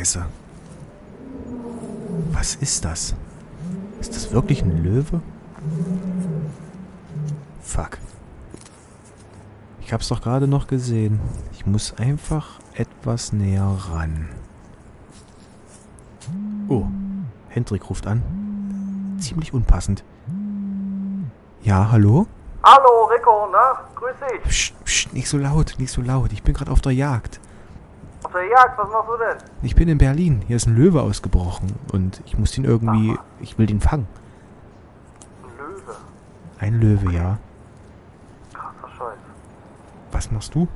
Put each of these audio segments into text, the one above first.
Scheiße. Was ist das? Ist das wirklich ein Löwe? Fuck. Ich hab's doch gerade noch gesehen. Ich muss einfach etwas näher ran. Oh, Hendrik ruft an. Ziemlich unpassend. Ja, hallo? Hallo Rico, na? Grüß dich. Psst, psst, nicht so laut, nicht so laut. Ich bin gerade auf der Jagd. Auf der Jagd, was machst du denn? Ich bin in Berlin. Hier ist ein Löwe ausgebrochen und ich muss ihn irgendwie. Ich will den fangen. Ein Löwe. Ein Löwe, ja. Krasser Scheiß. Was machst du?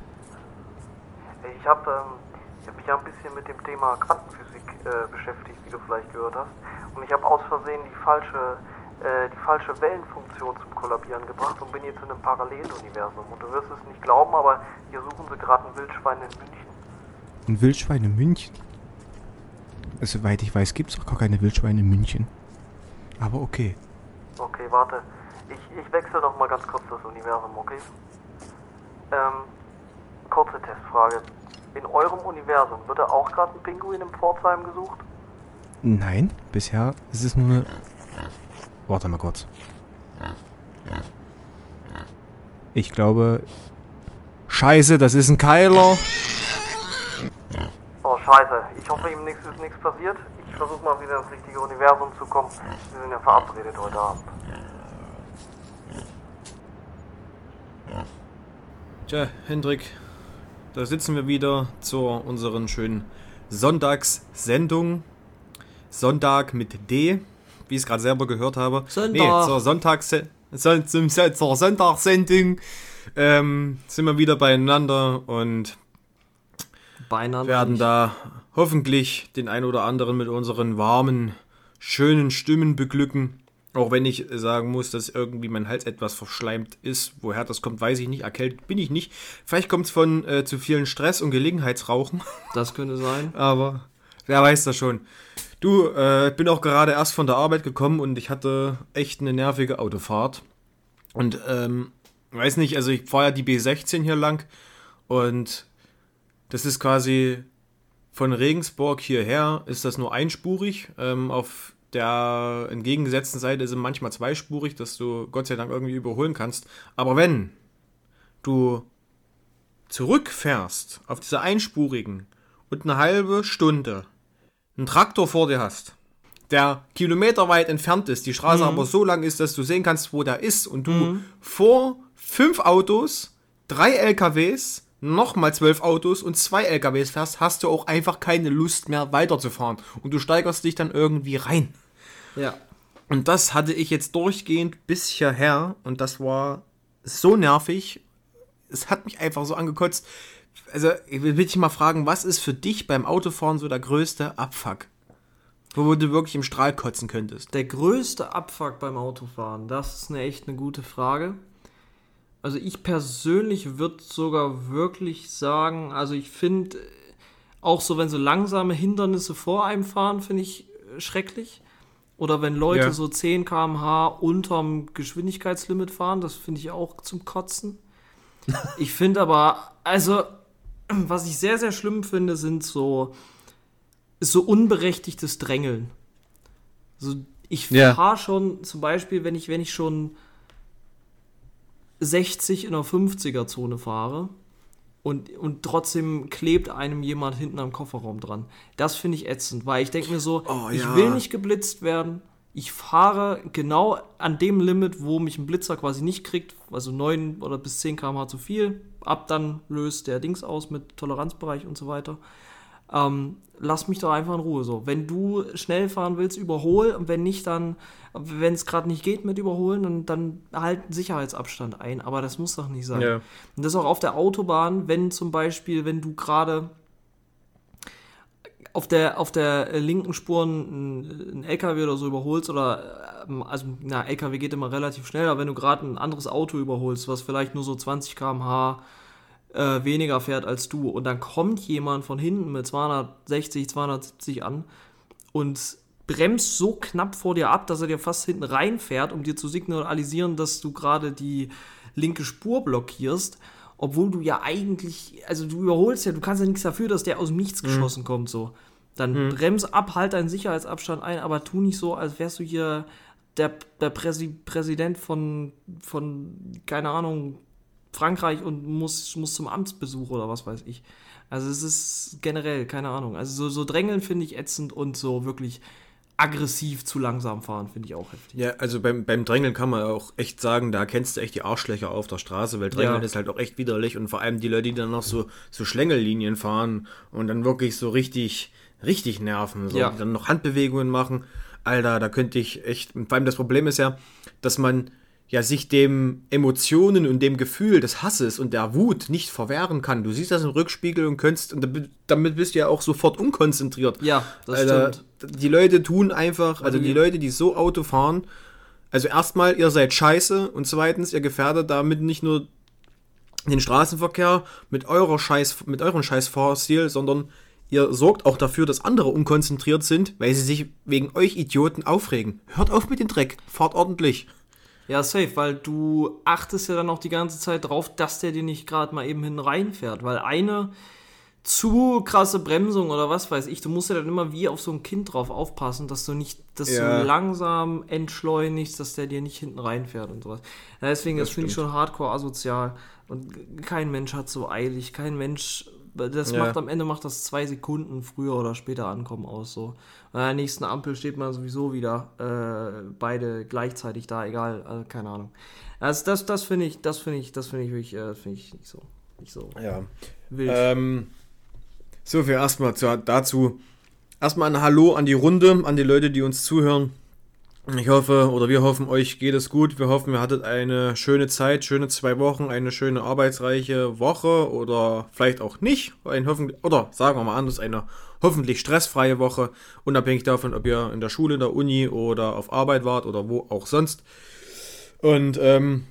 Ich habe ähm, ich hab mich ja ein bisschen mit dem Thema Quantenphysik äh, beschäftigt, wie du vielleicht gehört hast. Und ich habe aus Versehen die falsche, äh, die falsche Wellenfunktion zum Kollabieren gebracht und bin jetzt in einem Paralleluniversum. Und du wirst es nicht glauben, aber hier suchen sie gerade ein Wildschwein in München. Ein Wildschwein in München? Also, soweit ich weiß, gibt es auch gar keine Wildschweine in München. Aber okay. Okay, warte. Ich, ich wechsle noch mal ganz kurz das Universum, okay? Ähm, kurze Testfrage. In eurem Universum wird da auch gerade ein Pinguin im Pforzheim gesucht? Nein, bisher ist es nur eine. Warte mal kurz. Ich glaube. Scheiße, das ist ein Keiler. Scheiße. Ich hoffe, ihm nichts ist nichts passiert. Ich versuche mal wieder ins richtige Universum zu kommen. Wir sind ja verabredet heute Abend. Tja, Hendrik, da sitzen wir wieder zu unseren schönen Sonntagssendung. Sonntag mit D, wie ich es gerade selber gehört habe. Sonntag. Nee, zur Sonntags Son zur Sonntagssendung ähm, sind wir wieder beieinander und Beinahe. werden nicht. da hoffentlich den ein oder anderen mit unseren warmen, schönen Stimmen beglücken. Auch wenn ich sagen muss, dass irgendwie mein Hals etwas verschleimt ist. Woher das kommt, weiß ich nicht. Erkältet bin ich nicht. Vielleicht kommt es von äh, zu vielen Stress und Gelegenheitsrauchen. Das könnte sein. Aber wer weiß das schon. Du, äh, bin auch gerade erst von der Arbeit gekommen und ich hatte echt eine nervige Autofahrt. Und ähm, weiß nicht, also ich fahre ja die B16 hier lang und das ist quasi von Regensburg hierher ist das nur einspurig. Ähm, auf der entgegengesetzten Seite ist es manchmal zweispurig, dass du Gott sei Dank irgendwie überholen kannst. Aber wenn du zurückfährst auf dieser einspurigen und eine halbe Stunde einen Traktor vor dir hast, der kilometerweit entfernt ist, die Straße aber so lang ist, dass du sehen kannst, wo der ist und du vor fünf Autos, drei LKWs, nochmal zwölf Autos und zwei LKWs fährst, hast du auch einfach keine Lust mehr weiterzufahren und du steigerst dich dann irgendwie rein. Ja. Und das hatte ich jetzt durchgehend bis hierher und das war so nervig. Es hat mich einfach so angekotzt. Also, ich will dich mal fragen, was ist für dich beim Autofahren so der größte Abfuck? Wo du wirklich im Strahl kotzen könntest. Der größte Abfuck beim Autofahren, das ist eine echt eine gute Frage. Also ich persönlich würde sogar wirklich sagen, also ich finde auch so, wenn so langsame Hindernisse vor einem fahren, finde ich äh, schrecklich. Oder wenn Leute Ja. so 10 km/h unterm Geschwindigkeitslimit fahren, das finde ich auch zum Kotzen. ich finde aber, also, was ich sehr, sehr schlimm finde, sind so, so unberechtigtes Drängeln. So, ich Ja. fahre schon zum Beispiel, wenn ich, wenn ich schon 60 in der 50er-Zone fahre und, und trotzdem klebt einem jemand hinten am Kofferraum dran. Das finde ich ätzend, weil ich denke mir so, Oh, ich ja. will nicht geblitzt werden. Ich fahre genau an dem Limit, wo mich ein Blitzer quasi nicht kriegt, also 9 oder bis 10 km/h zu viel. Ab dann löst der Dings aus mit Toleranzbereich und so weiter. Ähm, lass mich doch einfach in Ruhe so. Wenn du schnell fahren willst, überhol. Und wenn nicht, dann, wenn es gerade nicht geht mit überholen, dann, dann halt einen Sicherheitsabstand ein. Aber das muss doch nicht sein. Ja. Und das auch auf der Autobahn, wenn zum Beispiel, wenn du gerade auf der, auf der linken Spur einen, einen LKW oder so überholst oder, ähm, also, na, LKW geht immer relativ schnell, aber wenn du gerade ein anderes Auto überholst, was vielleicht nur so 20 km/h äh, weniger fährt als du. Und dann kommt jemand von hinten mit 260, 270 an und bremst so knapp vor dir ab, dass er dir fast hinten reinfährt, um dir zu signalisieren, dass du gerade die linke Spur blockierst, obwohl du ja eigentlich, also du überholst ja, du kannst ja nichts dafür, dass der aus dem Nichts geschossen kommt, so. Dann brems ab, halt deinen Sicherheitsabstand ein, aber tu nicht so, als wärst du hier der, der Präsi Präsident von, von, keine Ahnung, Frankreich und muss, muss zum Amtsbesuch oder was weiß ich. Also es ist generell, keine Ahnung. Also so, so drängeln finde ich ätzend und so wirklich aggressiv zu langsam fahren finde ich auch heftig. Ja, also beim, beim Drängeln kann man auch echt sagen, da erkennst du echt die Arschlöcher auf der Straße, weil Drängeln Ja. ist halt auch echt widerlich und vor allem die Leute, die dann noch so, so Schlängellinien fahren und dann wirklich so richtig, richtig nerven, so, Ja. die dann noch Handbewegungen machen. Alter, da könnte ich echt, vor allem das Problem ist ja, dass man ja sich dem Emotionen und dem Gefühl des Hasses und der Wut nicht verwehren kann. Du siehst das im Rückspiegel und könntest, und damit- bist du ja auch sofort unkonzentriert. Ja, das Alter, stimmt. Die Leute tun einfach, also die- die Leute, die so Auto fahren, also erstmal, ihr seid scheiße und zweitens, ihr gefährdet damit nicht nur den Straßenverkehr mit eurer Scheiß, mit eurem scheiß Fahrstil, sondern ihr sorgt auch dafür, dass andere unkonzentriert sind, weil sie sich wegen euch Idioten aufregen. Hört auf mit dem Dreck, fahrt ordentlich. Ja, safe, weil du achtest ja dann auch die ganze Zeit drauf, dass der dir nicht gerade mal eben hin reinfährt, weil eine zu krasse Bremsung oder was weiß ich, du musst ja dann immer wie auf so ein Kind drauf aufpassen, dass du nicht, dass Ja. du langsam entschleunigst, dass der dir nicht hinten reinfährt und sowas. Ja, deswegen, das, Das finde ich schon hardcore asozial und kein Mensch hat so eilig, kein Mensch, das Ja. macht am Ende macht das zwei Sekunden früher oder später ankommen aus so. Und an der nächsten Ampel steht man sowieso wieder äh, beide gleichzeitig da, egal, also, keine Ahnung. Also das, das finde ich, das finde ich, das finde ich wirklich, äh, finde ich nicht so, nicht so Ja. wild. Ähm, so viel erstmal zu, dazu. Erstmal ein Hallo an die Runde, an die Leute, die uns zuhören. Ich hoffe, oder wir hoffen, euch geht es gut. Wir hoffen, ihr hattet eine schöne Zeit, schöne zwei Wochen, eine schöne arbeitsreiche Woche oder vielleicht auch nicht. Ein oder sagen wir mal anders, eine hoffentlich stressfreie Woche, unabhängig davon, ob ihr in der Schule, in der Uni oder auf Arbeit wart oder wo auch sonst. Und ähm,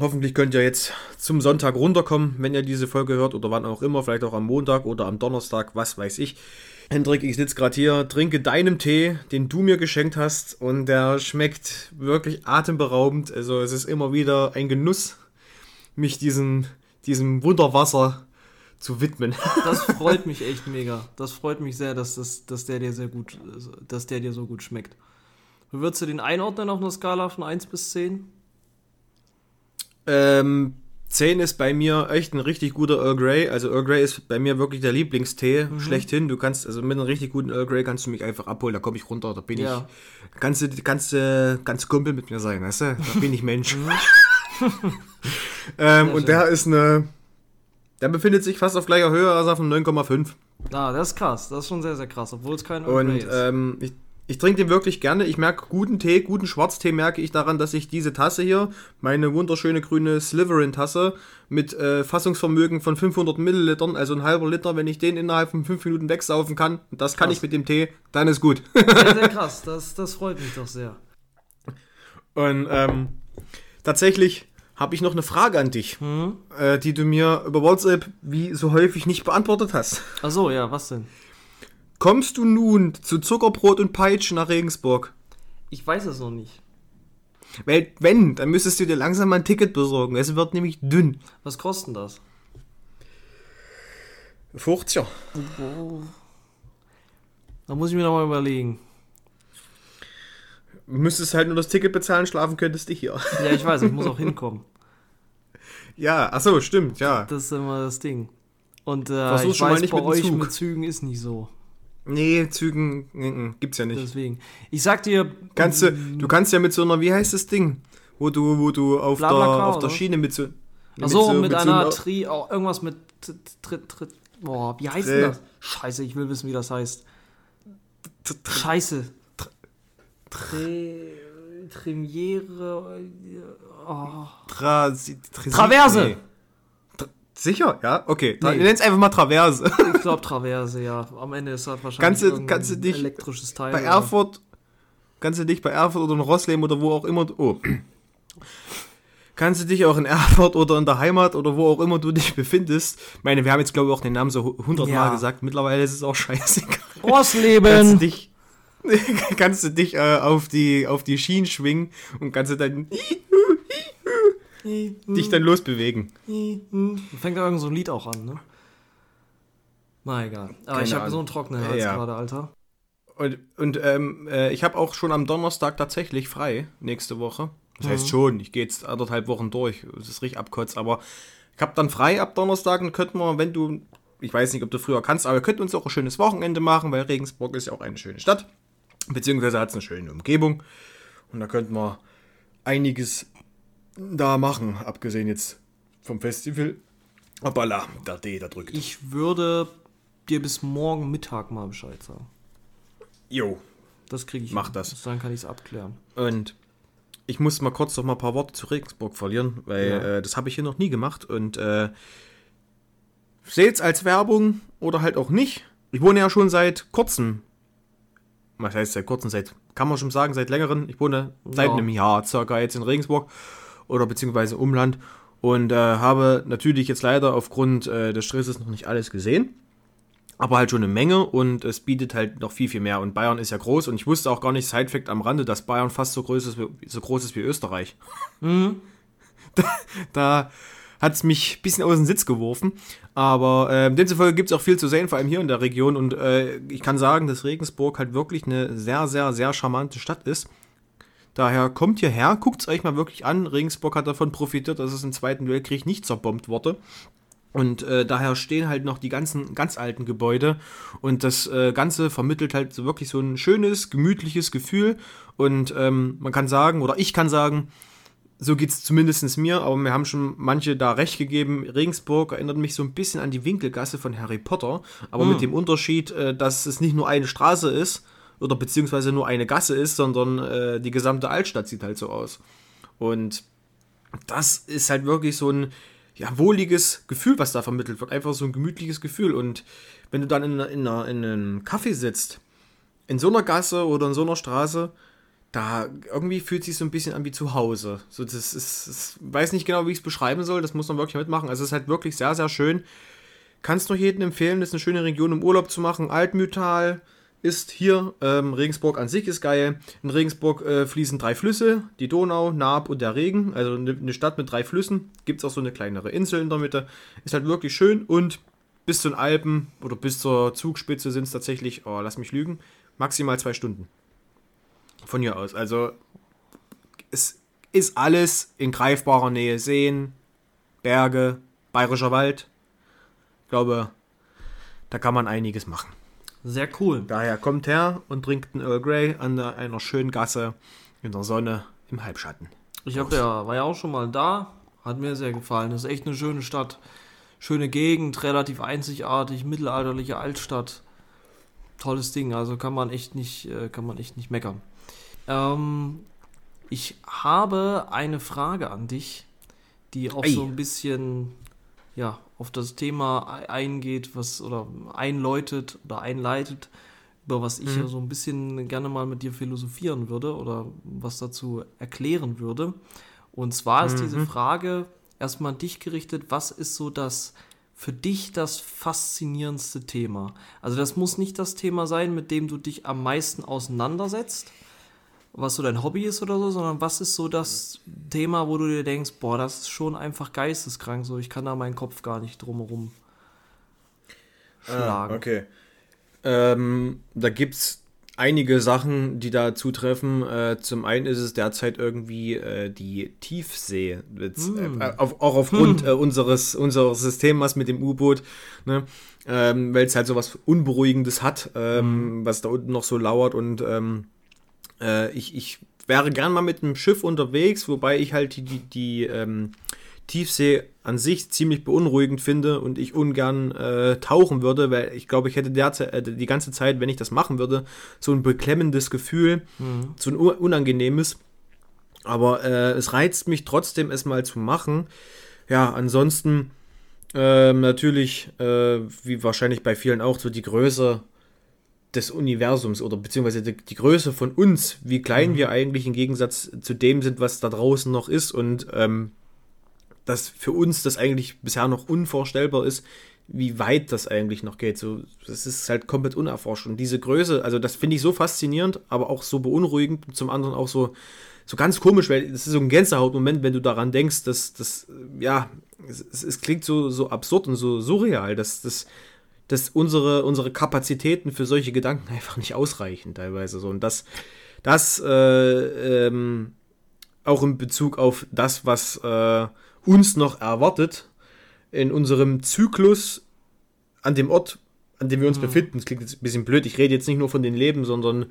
Hoffentlich könnt ihr jetzt zum Sonntag runterkommen, wenn ihr diese Folge hört oder wann auch immer, vielleicht auch am Montag oder am Donnerstag, was weiß ich. Hendrik, ich sitze gerade hier, trinke deinen Tee, den du mir geschenkt hast und der schmeckt wirklich atemberaubend. Also es ist immer wieder ein Genuss, mich diesem, diesem Wunderwasser zu widmen. Das freut mich echt mega. Das freut mich sehr, dass, das, dass der dir sehr gut, dass der dir so gut schmeckt. Würdest du den einordnen auf einer Skala von 1 bis 10? Ähm, 10 ist bei mir echt ein richtig guter Earl Grey. Also Earl Grey ist bei mir wirklich der Lieblingstee schlechthin. Du kannst, also mit einem richtig guten Earl Grey kannst du mich einfach abholen, da komme ich runter, da bin Ja. ich. Kannst du, kannst du ganz Kumpel mit mir sein, weißt du? Da bin ich Mensch. ähm, und der ist eine. Der befindet sich fast auf gleicher Höhe als auf einem 9,5. Ah, das ist krass. Das ist schon sehr, sehr krass, obwohl es kein Earl Grey Und ist. ähm, ich, ich trinke den wirklich gerne. Ich merke guten Tee, guten Schwarztee merke ich daran, dass ich diese Tasse hier, meine wunderschöne grüne Slytherin-Tasse mit äh, Fassungsvermögen von 500 Millilitern, also ein halber Liter, wenn ich den innerhalb von 5 Minuten wegsaufen kann, das kann Krass. ich mit dem Tee, dann ist gut. Sehr, sehr krass. Das, das freut mich doch sehr. Und ähm, tatsächlich habe ich noch eine Frage an dich, äh, die du mir über WhatsApp wie so häufig nicht beantwortet hast. Achso, ja, was denn? Kommst du nun zu Zuckerbrot und Peitsch nach Regensburg? Ich weiß es noch nicht. Weil, wenn, dann müsstest du dir langsam mal ein Ticket besorgen. Es wird nämlich dünn. Was kostet das? 50. Da muss ich mir noch mal überlegen. Du müsstest halt nur das Ticket bezahlen, schlafen könntest du hier. Ja, ich weiß, ich muss auch hinkommen. Ja, achso, stimmt, ja. Das ist immer das Ding. Und äh, Versuch's ich schon mal weiß, nicht bei mit euch Zug. mit Zügen ist nicht so. Nee, Zügen mm, mm, gibt's ja nicht. Deswegen. Ich sag dir, Kannst du, du kannst ja mit so einer, wie heißt das Ding? Wo du, wo du auf, der, Blablacar, auf der? Schiene mit so. Ach so, mit, so einer einem- Tri, oh, irgendwas mit Tritt, Tritt, boah, wie heißt Tri- denn das? Scheiße, ich will wissen, wie das heißt. Scheiße. Tre, Tremiere, oh. Tra, Tra, Traverse. Sicher? Ja? Okay. Nee. Nenn's einfach mal Traverse. Ich glaube Traverse, ja. Am Ende ist das wahrscheinlich Kannst du- irgendein kannst du dich elektrisches Teil. bei oder- Erfurt, kannst du dich bei Erfurt oder in Rossleben oder wo auch immer, du- oh. Kannst du dich auch in Erfurt oder in der Heimat oder wo auch immer du dich befindest. Ich meine, wir haben jetzt glaube ich auch den Namen so hundertmal Ja. gesagt. Mittlerweile ist es auch scheißegal. Kannst du Rossleben! dich, kannst du dich äh, auf, die, auf die Schienen schwingen und kannst du dann dich dann losbewegen. Fängt da irgend so ein Lied auch an, ne? Na egal. Aber Keine ich habe so einen trockenen Hals Ja. gerade, Alter. Und, und ähm, äh, ich habe auch schon am Donnerstag tatsächlich frei, nächste Woche. Das heißt Mhm. schon, ich gehe jetzt anderthalb Wochen durch. Das ist richtig abkotzt, aber ich habe dann frei ab Donnerstag und könnten wir, wenn du, ich weiß nicht, ob du früher kannst, aber wir könnten uns auch ein schönes Wochenende machen, weil Regensburg ist ja auch eine schöne Stadt. Beziehungsweise hat es eine schöne Umgebung. Und da könnten wir einiges da machen, abgesehen jetzt vom Festival. Hoppala, der D, da drückt. Ich würde dir bis morgen Mittag mal Bescheid sagen. Jo, Das kriege ich. Mach hin. das. Dann kann ich es abklären. Und ich muss mal kurz noch mal ein paar Worte zu Regensburg verlieren, weil Ja. äh, das habe ich hier noch nie gemacht. Und äh, seht es als Werbung oder halt auch nicht. Ich wohne ja schon seit kurzem. Was heißt seit kurzem? Seit, kann man schon sagen, seit längerem. Ich wohne seit Ja. einem Jahr circa jetzt in Regensburg oder beziehungsweise Umland. Und äh, habe natürlich jetzt leider aufgrund äh, des Stresses noch nicht alles gesehen aber halt schon eine Menge und es bietet halt noch viel, viel mehr. Und Bayern ist ja groß und ich wusste auch gar nicht, Sidefact am Rande, dass Bayern fast so groß ist, wie- so groß ist wie Österreich. Da, da hat es mich ein bisschen aus dem Sitz geworfen. Aber äh, demzufolge gibt es auch viel zu sehen, vor allem hier in der Region. Und äh, ich kann sagen, dass Regensburg halt wirklich eine sehr, sehr, sehr charmante Stadt ist. Daher kommt hierher, guckt es euch mal wirklich an. Regensburg hat davon profitiert, dass es im Zweiten Weltkrieg nicht zerbombt wurde. Und äh, daher stehen halt noch die ganzen ganz alten Gebäude und das äh, Ganze vermittelt halt so wirklich so ein schönes, gemütliches Gefühl. Und ähm, man kann sagen, oder ich kann sagen, so geht es zumindest mir, aber mir haben schon manche da recht gegeben. Regensburg erinnert mich so ein bisschen an die Winkelgasse von Harry Potter, aber mit dem Unterschied, äh, dass es nicht nur eine Straße ist oder beziehungsweise nur eine Gasse ist, sondern äh, die gesamte Altstadt sieht halt so aus. Und das ist halt wirklich so ein ja, wohliges Gefühl, was da vermittelt wird. Einfach so ein gemütliches Gefühl. Und wenn du dann in, in, in einem Café sitzt, in so einer Gasse oder in so einer Straße, da irgendwie fühlt sich so ein bisschen an wie zu Hause. So, das ist, ich weiß nicht genau, wie ich es beschreiben soll. Das muss man wirklich mitmachen. Also es ist halt wirklich sehr, sehr schön. Kannst nur jedem empfehlen, das ist eine schöne Region im Urlaub zu machen. Altmühltal ist hier. Ähm, Regensburg an sich ist geil. In Regensburg äh, fließen drei Flüsse, die Donau, Naab und der Regen. Also eine, eine Stadt mit drei Flüssen. Gibt es auch so eine kleinere Insel in der Mitte. Ist halt wirklich schön und bis zu den Alpen oder bis zur Zugspitze sind es tatsächlich, oh, lass mich lügen, maximal zwei Stunden. Von hier aus. Also es ist alles in greifbarer Nähe. Seen, Berge, Bayerischer Wald. Ich glaube, da kann man einiges machen. Sehr cool. Daher kommt her und trinkt einen Earl Grey an einer schönen Gasse in der Sonne im Halbschatten. Ich hab ja, war ja auch schon mal da. Hat mir sehr gefallen. Das ist echt eine schöne Stadt. Schöne Gegend, relativ einzigartig, mittelalterliche Altstadt. Tolles Ding, also kann man echt nicht, äh, kann man echt nicht meckern. Ähm, ich habe eine Frage an dich, die auch Ei. so ein bisschen ja, auf das Thema ei- eingeht, was oder einläutet oder einleitet, über was ich ja so ein bisschen gerne mal mit dir philosophieren würde oder was dazu erklären würde. Und zwar ist diese Frage erstmal an dich gerichtet, was ist so das für dich das faszinierendste Thema? Also das muss nicht das Thema sein, mit dem du dich am meisten auseinandersetzt, was so dein Hobby ist oder so, sondern was ist so das Thema, wo du dir denkst, boah, das ist schon einfach geisteskrank, so ich kann da meinen Kopf gar nicht drumherum schlagen. Ah, okay. Ähm, da gibt es einige Sachen, die da zutreffen. Äh, zum einen ist es derzeit irgendwie äh, die Tiefsee. Jetzt, äh, auf, auch aufgrund äh, unseres, unseres Systems mit dem U-Boot, ne? ähm, weil es halt so was Unberuhigendes hat, ähm, was da unten noch so lauert. Und ähm, äh, ich, ich wäre gern mal mit einem Schiff unterwegs, wobei ich halt die, die, die ähm, Tiefsee an sich ziemlich beunruhigend finde und ich ungern äh, tauchen würde, weil ich glaube, ich hätte derzeit, äh, die ganze Zeit, wenn ich das machen würde, so ein beklemmendes Gefühl, so ein un- unangenehmes. Aber äh, es reizt mich trotzdem, es mal zu machen. Ja, ansonsten ähm, natürlich, äh, wie wahrscheinlich bei vielen auch, so die Größe des Universums oder beziehungsweise die, die Größe von uns, wie klein wir eigentlich im Gegensatz zu dem sind, was da draußen noch ist und ähm, dass für uns das eigentlich bisher noch unvorstellbar ist, wie weit das eigentlich noch geht. So, das ist halt komplett unerforscht. Und diese Größe, also das finde ich so faszinierend, aber auch so beunruhigend und zum anderen auch so, so ganz komisch, weil das ist so ein Gänsehautmoment, wenn du daran denkst, dass das, ja, es, es, es klingt so, so absurd und so surreal, dass das dass unsere, unsere Kapazitäten für solche Gedanken einfach nicht ausreichen, teilweise so. Und das, das äh, ähm, auch in Bezug auf das, was äh, uns noch erwartet, in unserem Zyklus an dem Ort, an dem wir uns mhm. befinden. Das klingt jetzt ein bisschen blöd. Ich rede jetzt nicht nur von den Leben, sondern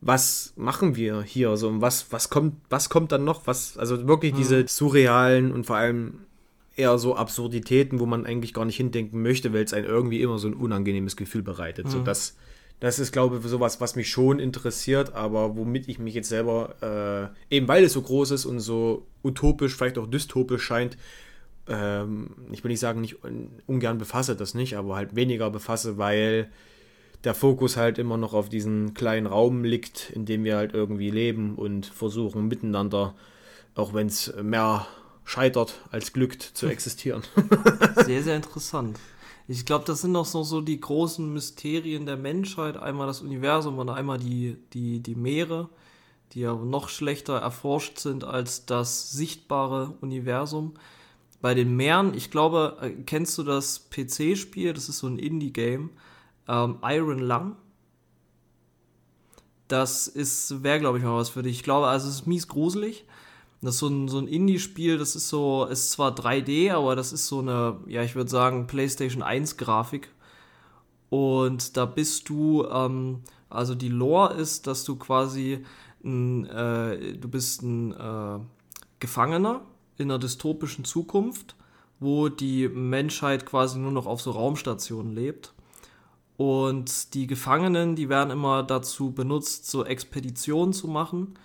was machen wir hier? So, was, was, kommt, was kommt dann noch? Was, also wirklich mhm. diese surrealen und vor allem eher so Absurditäten, wo man eigentlich gar nicht hindenken möchte, weil es einen irgendwie immer so ein unangenehmes Gefühl bereitet. Mhm. So, das, das ist, glaube ich, sowas, was mich schon interessiert, aber womit ich mich jetzt selber, äh, eben weil es so groß ist und so utopisch, vielleicht auch dystopisch scheint, ähm, ich will nicht sagen, nicht ungern befasse das nicht, aber halt weniger befasse, weil der Fokus halt immer noch auf diesen kleinen Raum liegt, in dem wir halt irgendwie leben und versuchen miteinander, auch wenn es mehr scheitert als glückt, zu existieren. sehr, sehr interessant. Ich glaube, das sind noch so, so die großen Mysterien der Menschheit. Einmal das Universum und einmal die, die, die Meere, die ja noch schlechter erforscht sind als das sichtbare Universum. Bei den Meeren, ich glaube, äh, kennst du das PC-Spiel? Das ist so ein Indie-Game. Ähm, Iron Lung. Das ist, wäre, glaube ich, mal was für dich. Ich glaube, also es ist mies gruselig. Das ist so ein, so ein Indie-Spiel, das ist so, ist zwar 3D, aber das ist so eine, ja, ich würde sagen, PlayStation 1-Grafik. Und da bist du, ähm, also die Lore ist, dass du quasi, ein, äh, du bist ein äh, Gefangener in einer dystopischen Zukunft, wo die Menschheit quasi nur noch auf so Raumstationen lebt. Und die Gefangenen, die werden immer dazu benutzt, so Expeditionen zu machen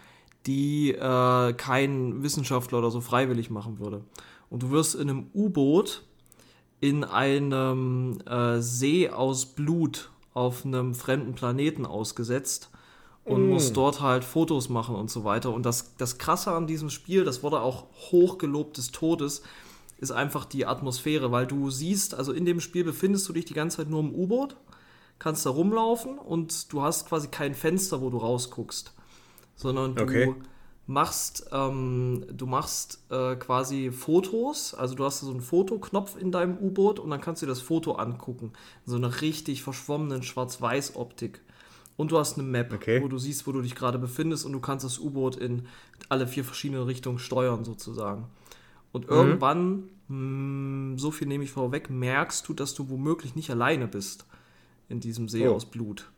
die äh, kein Wissenschaftler oder so freiwillig machen würde. Und du wirst in einem U-Boot in einem äh, See aus Blut auf einem fremden Planeten ausgesetzt und mm. musst dort halt Fotos machen und so weiter. Und das, das Krasse an diesem Spiel, das wurde auch hochgelobt des Todes, ist einfach die Atmosphäre, weil du siehst, also in dem Spiel befindest du dich die ganze Zeit nur im U-Boot, kannst da rumlaufen und du hast quasi kein Fenster, wo du rausguckst sondern du okay. machst, ähm, du machst äh, quasi Fotos, also du hast so einen Fotoknopf in deinem U-Boot und dann kannst du dir das Foto angucken. So eine richtig verschwommenen Schwarz-Weiß-Optik. Und du hast eine Map, okay. wo du siehst, wo du dich gerade befindest und du kannst das U-Boot in alle vier verschiedene Richtungen steuern sozusagen. Und mhm. irgendwann, mh, hm, so viel nehme ich vorweg, merkst du, dass du womöglich nicht alleine bist in diesem See oh. aus Blut.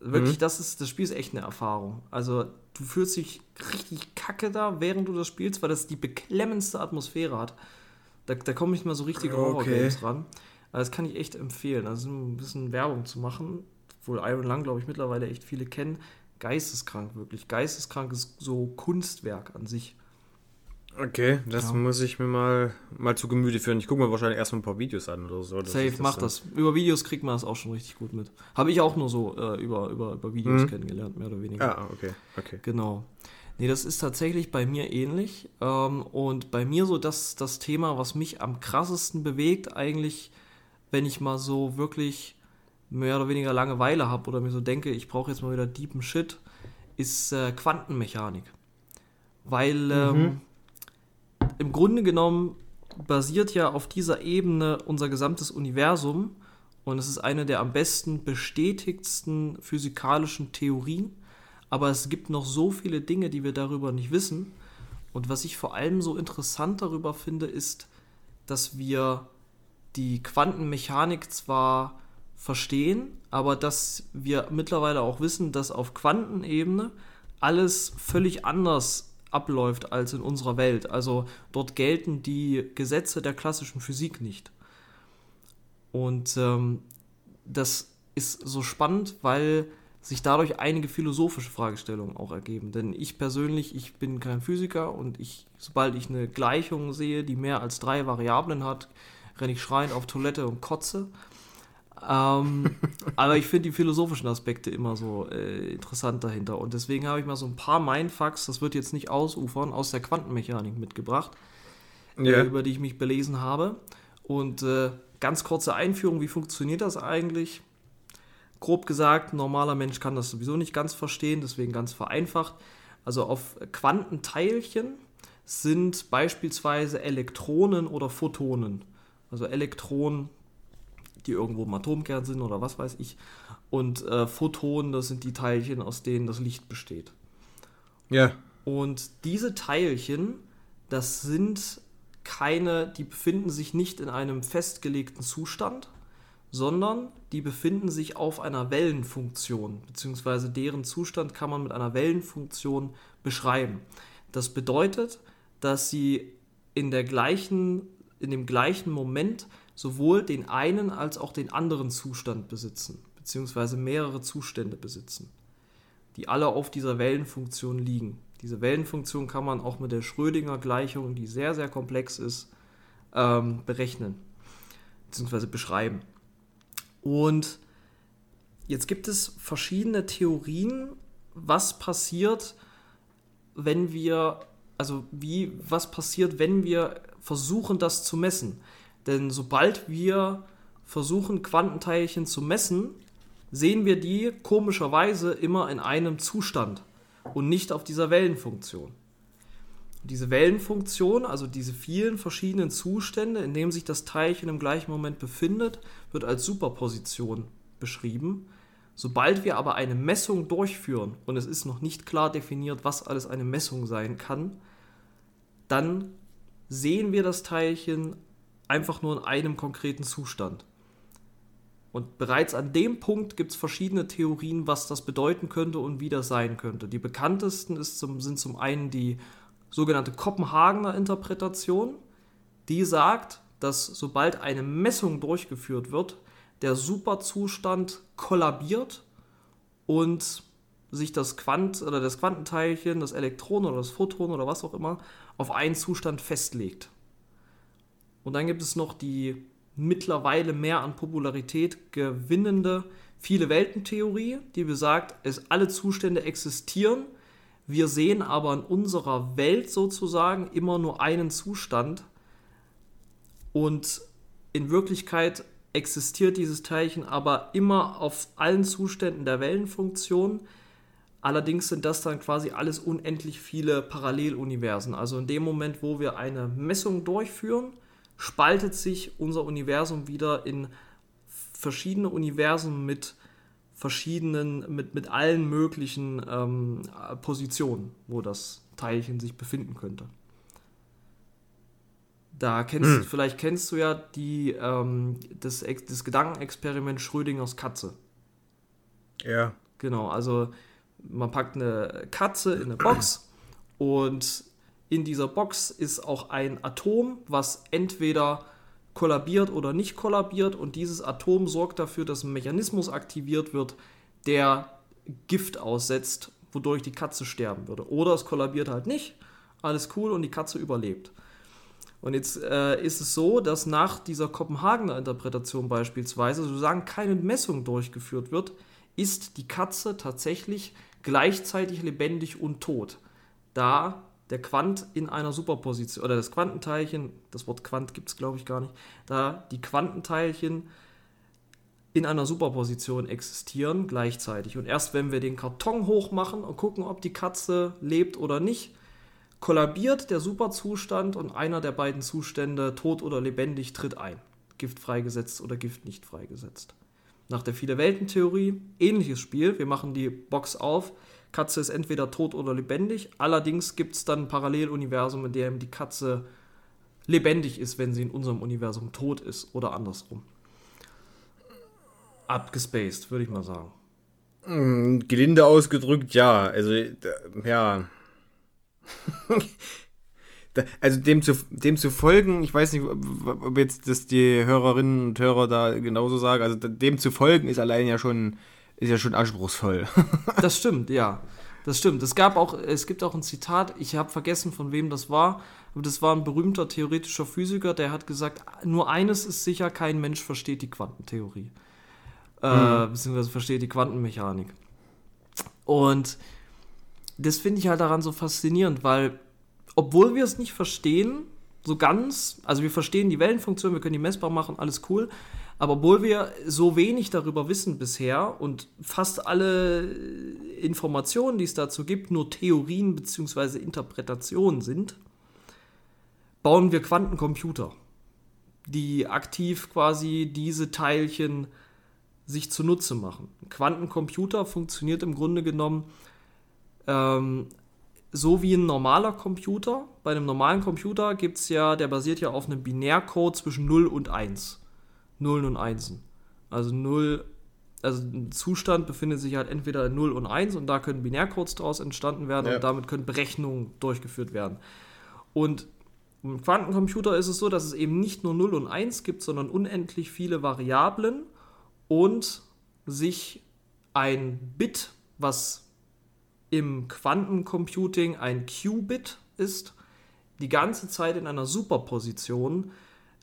Wirklich, mhm. das ist, das Spiel ist echt eine Erfahrung. Also, du fühlst dich richtig kacke da, während du das spielst, weil das die beklemmendste Atmosphäre hat. Da, da kommen nicht mal so richtige okay. Horror-Games ran. Also das kann ich echt empfehlen. Also ein bisschen Werbung zu machen, obwohl Iron Lung, glaube ich, mittlerweile echt viele kennen. Geisteskrank, wirklich. Geisteskrank ist so Kunstwerk an sich. Okay, das ja. muss ich mir mal, mal zu Gemüte führen. Ich gucke mir wahrscheinlich erstmal ein paar Videos an oder so. Safe, das mach das. Über Videos kriegt man das auch schon richtig gut mit. Habe ich auch nur so äh, über, über, über Videos mhm. kennengelernt, mehr oder weniger. Ah, okay, okay. Genau. Nee, das ist tatsächlich bei mir ähnlich. Ähm, und bei mir so das, das Thema, was mich am krassesten bewegt, eigentlich, wenn ich mal so wirklich mehr oder weniger Langeweile habe oder mir so denke, ich brauche jetzt mal wieder deepen Shit, ist äh, Quantenmechanik. Weil mhm. Im Grunde genommen basiert ja auf dieser Ebene unser gesamtes Universum und es ist eine der am besten bestätigtsten physikalischen Theorien. Aber es gibt noch so viele Dinge, die wir darüber nicht wissen. Und was ich vor allem so interessant darüber finde, ist, dass wir die Quantenmechanik zwar verstehen, aber dass wir mittlerweile auch wissen, dass auf Quantenebene alles völlig anders abläuft als in unserer Welt. Also dort gelten die Gesetze der klassischen Physik nicht. Und ähm, das ist so spannend, weil sich dadurch einige philosophische Fragestellungen auch ergeben. Denn ich persönlich, ich bin kein Physiker und ich, sobald ich eine Gleichung sehe, die mehr als drei Variablen hat, renne ich schreiend auf Toilette und kotze. Ähm, aber ich finde die philosophischen Aspekte immer so äh, interessant dahinter. Und deswegen habe ich mal so ein paar Mindfucks, das wird jetzt nicht ausufern, aus der Quantenmechanik mitgebracht, yeah. äh, über die ich mich belesen habe. Und äh, ganz kurze Einführung, wie funktioniert das eigentlich? Grob gesagt, ein normaler Mensch kann das sowieso nicht ganz verstehen, deswegen ganz vereinfacht. Also auf Quantenteilchen sind beispielsweise Elektronen oder Photonen. Also Elektronen die irgendwo im Atomkern sind oder was weiß ich. Und äh, Photonen, das sind die Teilchen, aus denen das Licht besteht. Ja. Und diese Teilchen, das sind keine, die befinden sich nicht in einem festgelegten Zustand, sondern die befinden sich auf einer Wellenfunktion, beziehungsweise deren Zustand kann man mit einer Wellenfunktion beschreiben. Das bedeutet, dass sie in, der gleichen, in dem gleichen Moment sowohl den einen als auch den anderen Zustand besitzen, beziehungsweise mehrere Zustände besitzen, die alle auf dieser Wellenfunktion liegen. Diese Wellenfunktion kann man auch mit der Schrödinger-Gleichung, die sehr, sehr komplex ist, ähm, berechnen, beziehungsweise beschreiben. Und jetzt gibt es verschiedene Theorien, was passiert, wenn wir, also wie, was passiert, wenn wir versuchen, das zu messen. Denn sobald wir versuchen, Quantenteilchen zu messen, sehen wir die komischerweise immer in einem Zustand und nicht auf dieser Wellenfunktion. Diese Wellenfunktion, also diese vielen verschiedenen Zustände, in denen sich das Teilchen im gleichen Moment befindet, wird als Superposition beschrieben. Sobald wir aber eine Messung durchführen und es ist noch nicht klar definiert, was alles eine Messung sein kann, dann sehen wir das Teilchen einfach nur in einem konkreten Zustand. Und bereits an dem Punkt gibt es verschiedene Theorien, was das bedeuten könnte und wie das sein könnte. Die bekanntesten zum, sind zum einen die sogenannte Kopenhagener Interpretation, die sagt, dass sobald eine Messung durchgeführt wird, der Superzustand kollabiert und sich das Quant oder das Quantenteilchen, das Elektron oder das Photon oder was auch immer auf einen Zustand festlegt. Und dann gibt es noch die mittlerweile mehr an Popularität gewinnende viele Weltentheorie, die besagt, es alle Zustände existieren wir sehen aber in unserer Welt sozusagen immer nur einen Zustand und in Wirklichkeit existiert dieses Teilchen aber immer auf allen Zuständen der Wellenfunktion. Allerdings sind das dann quasi alles unendlich viele Paralleluniversen. Also in dem Moment, wo wir eine Messung durchführen, spaltet sich unser Universum wieder in verschiedene Universen mit verschiedenen, mit, mit allen möglichen ähm, Positionen, wo das Teilchen sich befinden könnte. Da kennst hm. du, vielleicht kennst du ja die, ähm, das, das Gedankenexperiment Schrödingers Katze. Ja. Genau, also man packt eine Katze in eine Box und in dieser Box ist auch ein Atom, was entweder kollabiert oder nicht kollabiert und dieses Atom sorgt dafür, dass ein Mechanismus aktiviert wird, der Gift aussetzt, wodurch die Katze sterben würde. Oder es kollabiert halt nicht, alles cool und die Katze überlebt. Und jetzt äh, ist es so, dass nach dieser Kopenhagener Interpretation beispielsweise, solange keine Messung durchgeführt wird, ist die Katze tatsächlich gleichzeitig lebendig und tot. Da der Quant in einer Superposition, oder das Quantenteilchen, das Wort Quant gibt es glaube ich gar nicht, da die Quantenteilchen in einer Superposition existieren gleichzeitig. Und erst wenn wir den Karton hochmachen und gucken, ob die Katze lebt oder nicht, kollabiert der Superzustand und einer der beiden Zustände, tot oder lebendig, tritt ein. Gift freigesetzt oder Gift nicht freigesetzt. Nach der Viele-Welten-Theorie, ähnliches Spiel. Wir machen die Box auf, Katze ist entweder tot oder lebendig. Allerdings gibt es dann ein Paralleluniversum, in dem die Katze lebendig ist, wenn sie in unserem Universum tot ist oder andersrum. Abgespaced, würde ich mal sagen. Hm, gelinde ausgedrückt, ja. Also, ja. also dem zu, dem zu folgen, ich weiß nicht, ob jetzt das die Hörerinnen und Hörer da genauso sagen, also dem zu folgen ist allein ja schon ist ja schon anspruchsvoll. das stimmt, ja. Das stimmt. Es gab auch, es gibt auch ein Zitat, ich habe vergessen, von wem das war, aber das war ein berühmter theoretischer Physiker, der hat gesagt, nur eines ist sicher, kein Mensch versteht die Quantentheorie. Äh, mhm. Beziehungsweise versteht die Quantenmechanik. Und das finde ich halt daran so faszinierend, weil obwohl wir es nicht verstehen, so ganz, also wir verstehen die Wellenfunktion, wir können die messbar machen, alles cool, aber obwohl wir so wenig darüber wissen bisher und fast alle Informationen, die es dazu gibt, nur Theorien bzw. Interpretationen sind, bauen wir Quantencomputer, die aktiv quasi diese Teilchen sich zunutze machen. Ein Quantencomputer funktioniert im Grunde genommen ähm, so wie ein normaler Computer. Bei einem normalen Computer gibt es ja, der basiert ja auf einem Binärcode zwischen 0 und 1. Nullen und Einsen. Also 0, also ein Zustand befindet sich halt entweder in 0 und 1 und da können Binärcodes daraus entstanden werden Ja. und damit können Berechnungen durchgeführt werden. Und im Quantencomputer ist es so, dass es eben nicht nur 0 und 1 gibt, sondern unendlich viele Variablen und sich ein Bit, was im Quantencomputing ein Qubit ist, die ganze Zeit in einer Superposition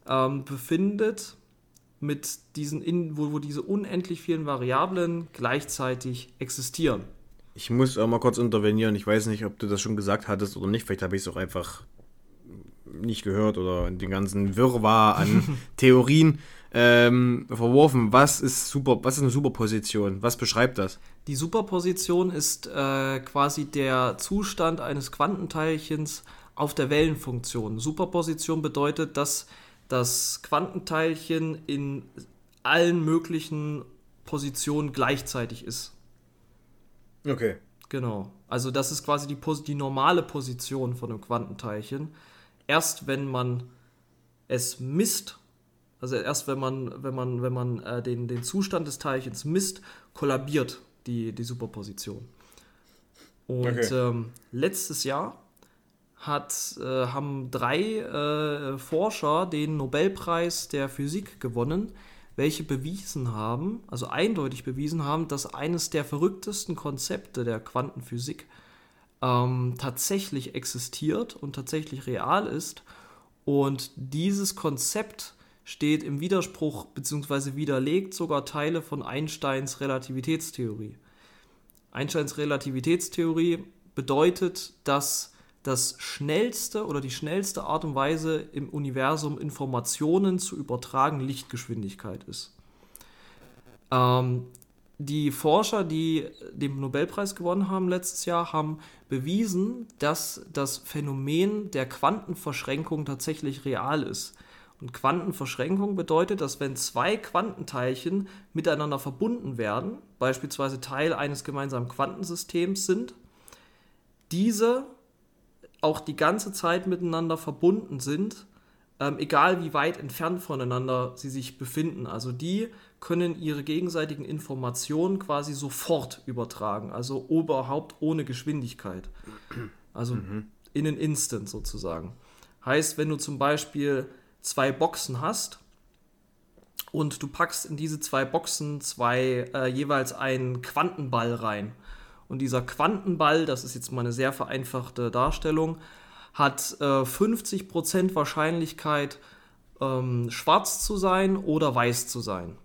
ähm, befindet, mit diesen in, wo, wo diese unendlich vielen Variablen gleichzeitig existieren. Ich muss auch mal kurz intervenieren. Ich weiß nicht, ob du das schon gesagt hattest oder nicht. Vielleicht habe ich es auch einfach nicht gehört oder den ganzen Wirrwarr an Theorien ähm, verworfen. Was ist super? Was ist eine Superposition? Was beschreibt das? Die Superposition ist äh, quasi der Zustand eines Quantenteilchens auf der Wellenfunktion. Superposition bedeutet, dass das Quantenteilchen in allen möglichen Positionen gleichzeitig ist. Okay. Genau. Also das ist quasi die, die normale Position von einem Quantenteilchen. Erst wenn man es misst, also erst wenn man, wenn man, wenn man äh, den, den Zustand des Teilchens misst, kollabiert die, die Superposition. Und Okay. ähm, letztes Jahr hat, äh, haben drei äh, Forscher den Nobelpreis der Physik gewonnen, welche bewiesen haben, also eindeutig bewiesen haben, dass eines der verrücktesten Konzepte der Quantenphysik ähm, tatsächlich existiert und tatsächlich real ist. Und dieses Konzept steht im Widerspruch bzw. widerlegt sogar Teile von Einsteins Relativitätstheorie. Einsteins Relativitätstheorie bedeutet, dass das schnellste oder die schnellste Art und Weise im Universum Informationen zu übertragen Lichtgeschwindigkeit ist. Ähm, die Forscher, die den Nobelpreis gewonnen haben letztes Jahr, haben bewiesen, dass das Phänomen der Quantenverschränkung tatsächlich real ist. Und Quantenverschränkung bedeutet, dass wenn zwei Quantenteilchen miteinander verbunden werden, beispielsweise Teil eines gemeinsamen Quantensystems sind, diese auch die ganze Zeit miteinander verbunden sind, ähm, egal wie weit entfernt voneinander sie sich befinden. Also die können ihre gegenseitigen Informationen quasi sofort übertragen, also überhaupt ohne Geschwindigkeit. Also in an Instant sozusagen. Heißt, wenn du zum Beispiel zwei Boxen hast und du packst in diese zwei Boxen zwei äh, jeweils einen Quantenball rein. Und dieser Quantenball, das ist jetzt mal eine sehr vereinfachte Darstellung, hat äh, 50% Wahrscheinlichkeit, ähm, schwarz zu sein oder weiß zu sein.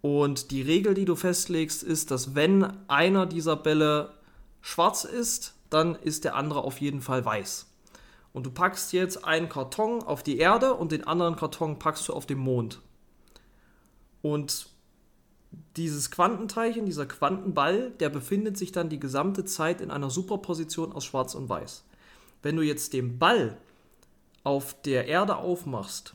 Und die Regel, die du festlegst, ist, dass wenn einer dieser Bälle schwarz ist, dann ist der andere auf jeden Fall weiß. Und du packst jetzt einen Karton auf die Erde und den anderen Karton packst du auf den Mond. Und dieses Quantenteilchen, dieser Quantenball, der befindet sich dann die gesamte Zeit in einer Superposition aus Schwarz und Weiß. Wenn du jetzt den Ball auf der Erde aufmachst,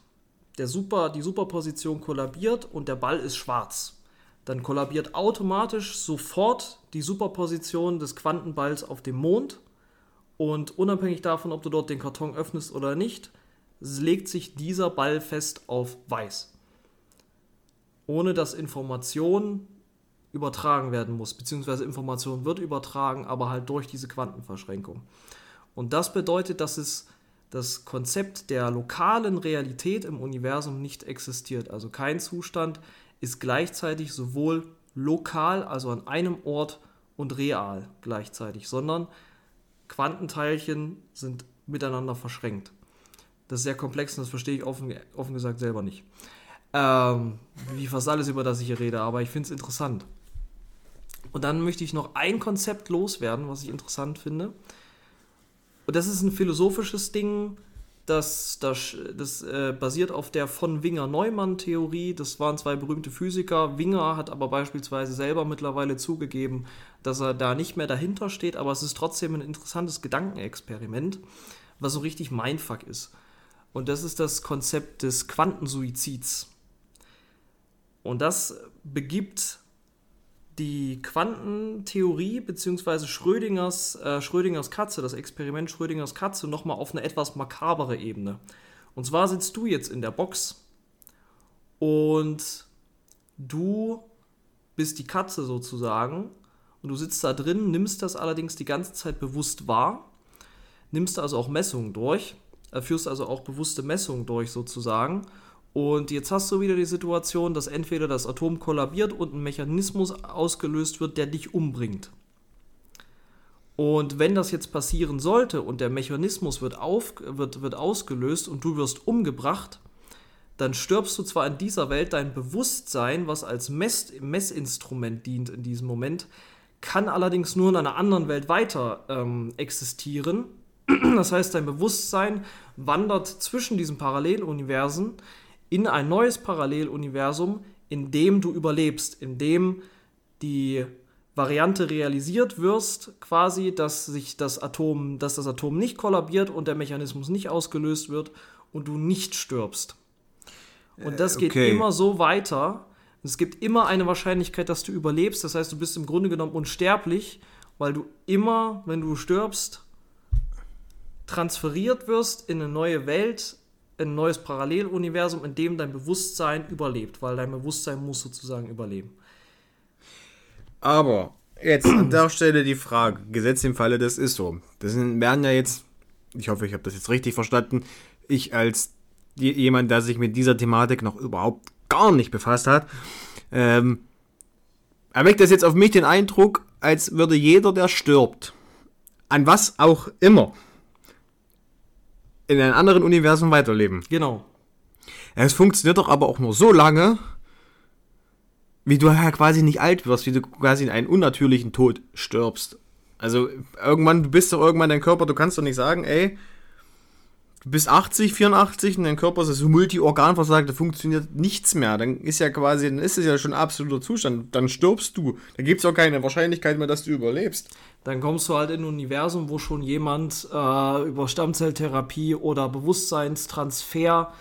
der Super, die Superposition kollabiert und der Ball ist schwarz, dann kollabiert automatisch sofort die Superposition des Quantenballs auf dem Mond und unabhängig davon, ob du dort den Karton öffnest oder nicht, legt sich dieser Ball fest auf weiß ohne dass Information übertragen werden muss, beziehungsweise Information wird übertragen, aber halt durch diese Quantenverschränkung. Und das bedeutet, dass es das Konzept der lokalen Realität im Universum nicht existiert. Also kein Zustand ist gleichzeitig sowohl lokal, also an einem Ort, und real gleichzeitig, sondern Quantenteilchen sind miteinander verschränkt. Das ist sehr komplex und das verstehe ich offen, offen gesagt selber nicht. Ähm, wie fast alles, über das ich hier rede, aber ich finde es interessant. Und dann möchte ich noch ein Konzept loswerden, was ich interessant finde. Und das ist ein philosophisches Ding, das, das, das äh, basiert auf der von Winger-Neumann-Theorie. Das waren zwei berühmte Physiker. Winger hat aber beispielsweise selber mittlerweile zugegeben, dass er da nicht mehr dahinter steht, aber es ist trotzdem ein interessantes Gedankenexperiment, was so richtig Mindfuck ist. Und das ist das Konzept des Quantensuizids. Und das begibt die Quantentheorie bzw. Schrödingers, äh, Schrödingers Katze, das Experiment Schrödingers Katze, nochmal auf eine etwas makabere Ebene. Und zwar sitzt du jetzt in der Box und du bist die Katze sozusagen und du sitzt da drin, nimmst das allerdings die ganze Zeit bewusst wahr, nimmst also auch Messungen durch, äh, führst also auch bewusste Messungen durch sozusagen und jetzt hast du wieder die Situation, dass entweder das Atom kollabiert und ein Mechanismus ausgelöst wird, der dich umbringt. Und wenn das jetzt passieren sollte und der Mechanismus wird, auf, wird, wird ausgelöst und du wirst umgebracht, dann stirbst du zwar in dieser Welt, dein Bewusstsein, was als Mess, Messinstrument dient in diesem Moment, kann allerdings nur in einer anderen Welt weiter ähm, existieren. Das heißt, dein Bewusstsein wandert zwischen diesen Paralleluniversen in ein neues Paralleluniversum, in dem du überlebst, in dem die Variante realisiert wirst, quasi, dass sich das Atom, dass das Atom nicht kollabiert und der Mechanismus nicht ausgelöst wird und du nicht stirbst. Und das geht okay. immer so weiter. Es gibt immer eine Wahrscheinlichkeit, dass du überlebst. Das heißt, du bist im Grunde genommen unsterblich, weil du immer, wenn du stirbst, transferiert wirst in eine neue Welt, ein neues Paralleluniversum, in dem dein Bewusstsein überlebt, weil dein Bewusstsein muss sozusagen überleben. Aber jetzt an der Stelle die Frage, Gesetz im Falle, das ist so. Das werden ja jetzt, ich hoffe, ich habe das jetzt richtig verstanden, ich als jemand, der sich mit dieser Thematik noch überhaupt gar nicht befasst hat, ähm, erweckt das jetzt auf mich den Eindruck, als würde jeder, der stirbt, an was auch immer, in einem anderen Universum weiterleben. Genau. Es funktioniert doch aber auch nur so lange, wie du ja quasi nicht alt wirst, wie du quasi in einen unnatürlichen Tod stirbst. Also irgendwann, du bist doch irgendwann dein Körper, du kannst doch nicht sagen, ey, du bist 80, 84 und dein Körper ist so multiorganversagt, da funktioniert nichts mehr. Dann ist ja quasi, dann ist es ja schon absoluter Zustand. Dann stirbst du. Da gibt es auch keine Wahrscheinlichkeit mehr, dass du überlebst. Dann kommst du halt in ein Universum, wo schon jemand äh, über Stammzelltherapie oder Bewusstseinstransfer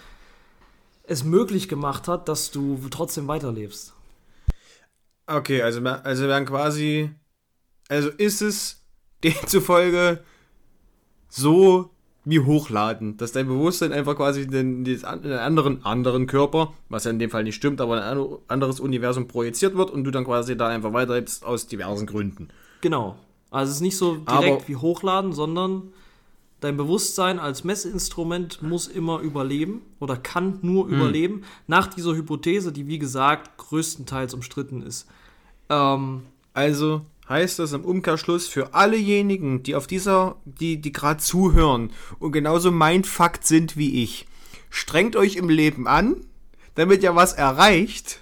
es möglich gemacht hat, dass du trotzdem weiterlebst. Okay, also, also werden quasi, also ist es demzufolge so wie hochladen, dass dein Bewusstsein einfach quasi in den anderen, anderen Körper, was ja in dem Fall nicht stimmt, aber in ein anderes Universum projiziert wird und du dann quasi da einfach weiterlebst aus diversen Gründen. Genau. Also es ist nicht so direkt aber wie hochladen, sondern dein Bewusstsein als Messinstrument muss immer überleben oder kann nur Hm. überleben, nach dieser Hypothese, die wie gesagt größtenteils umstritten ist. Ähm, Also heißt das im Umkehrschluss für allejenigen, die auf dieser, die, die gerade zuhören und genauso mindfuckt sind wie ich, strengt euch im Leben an, damit ihr was erreicht.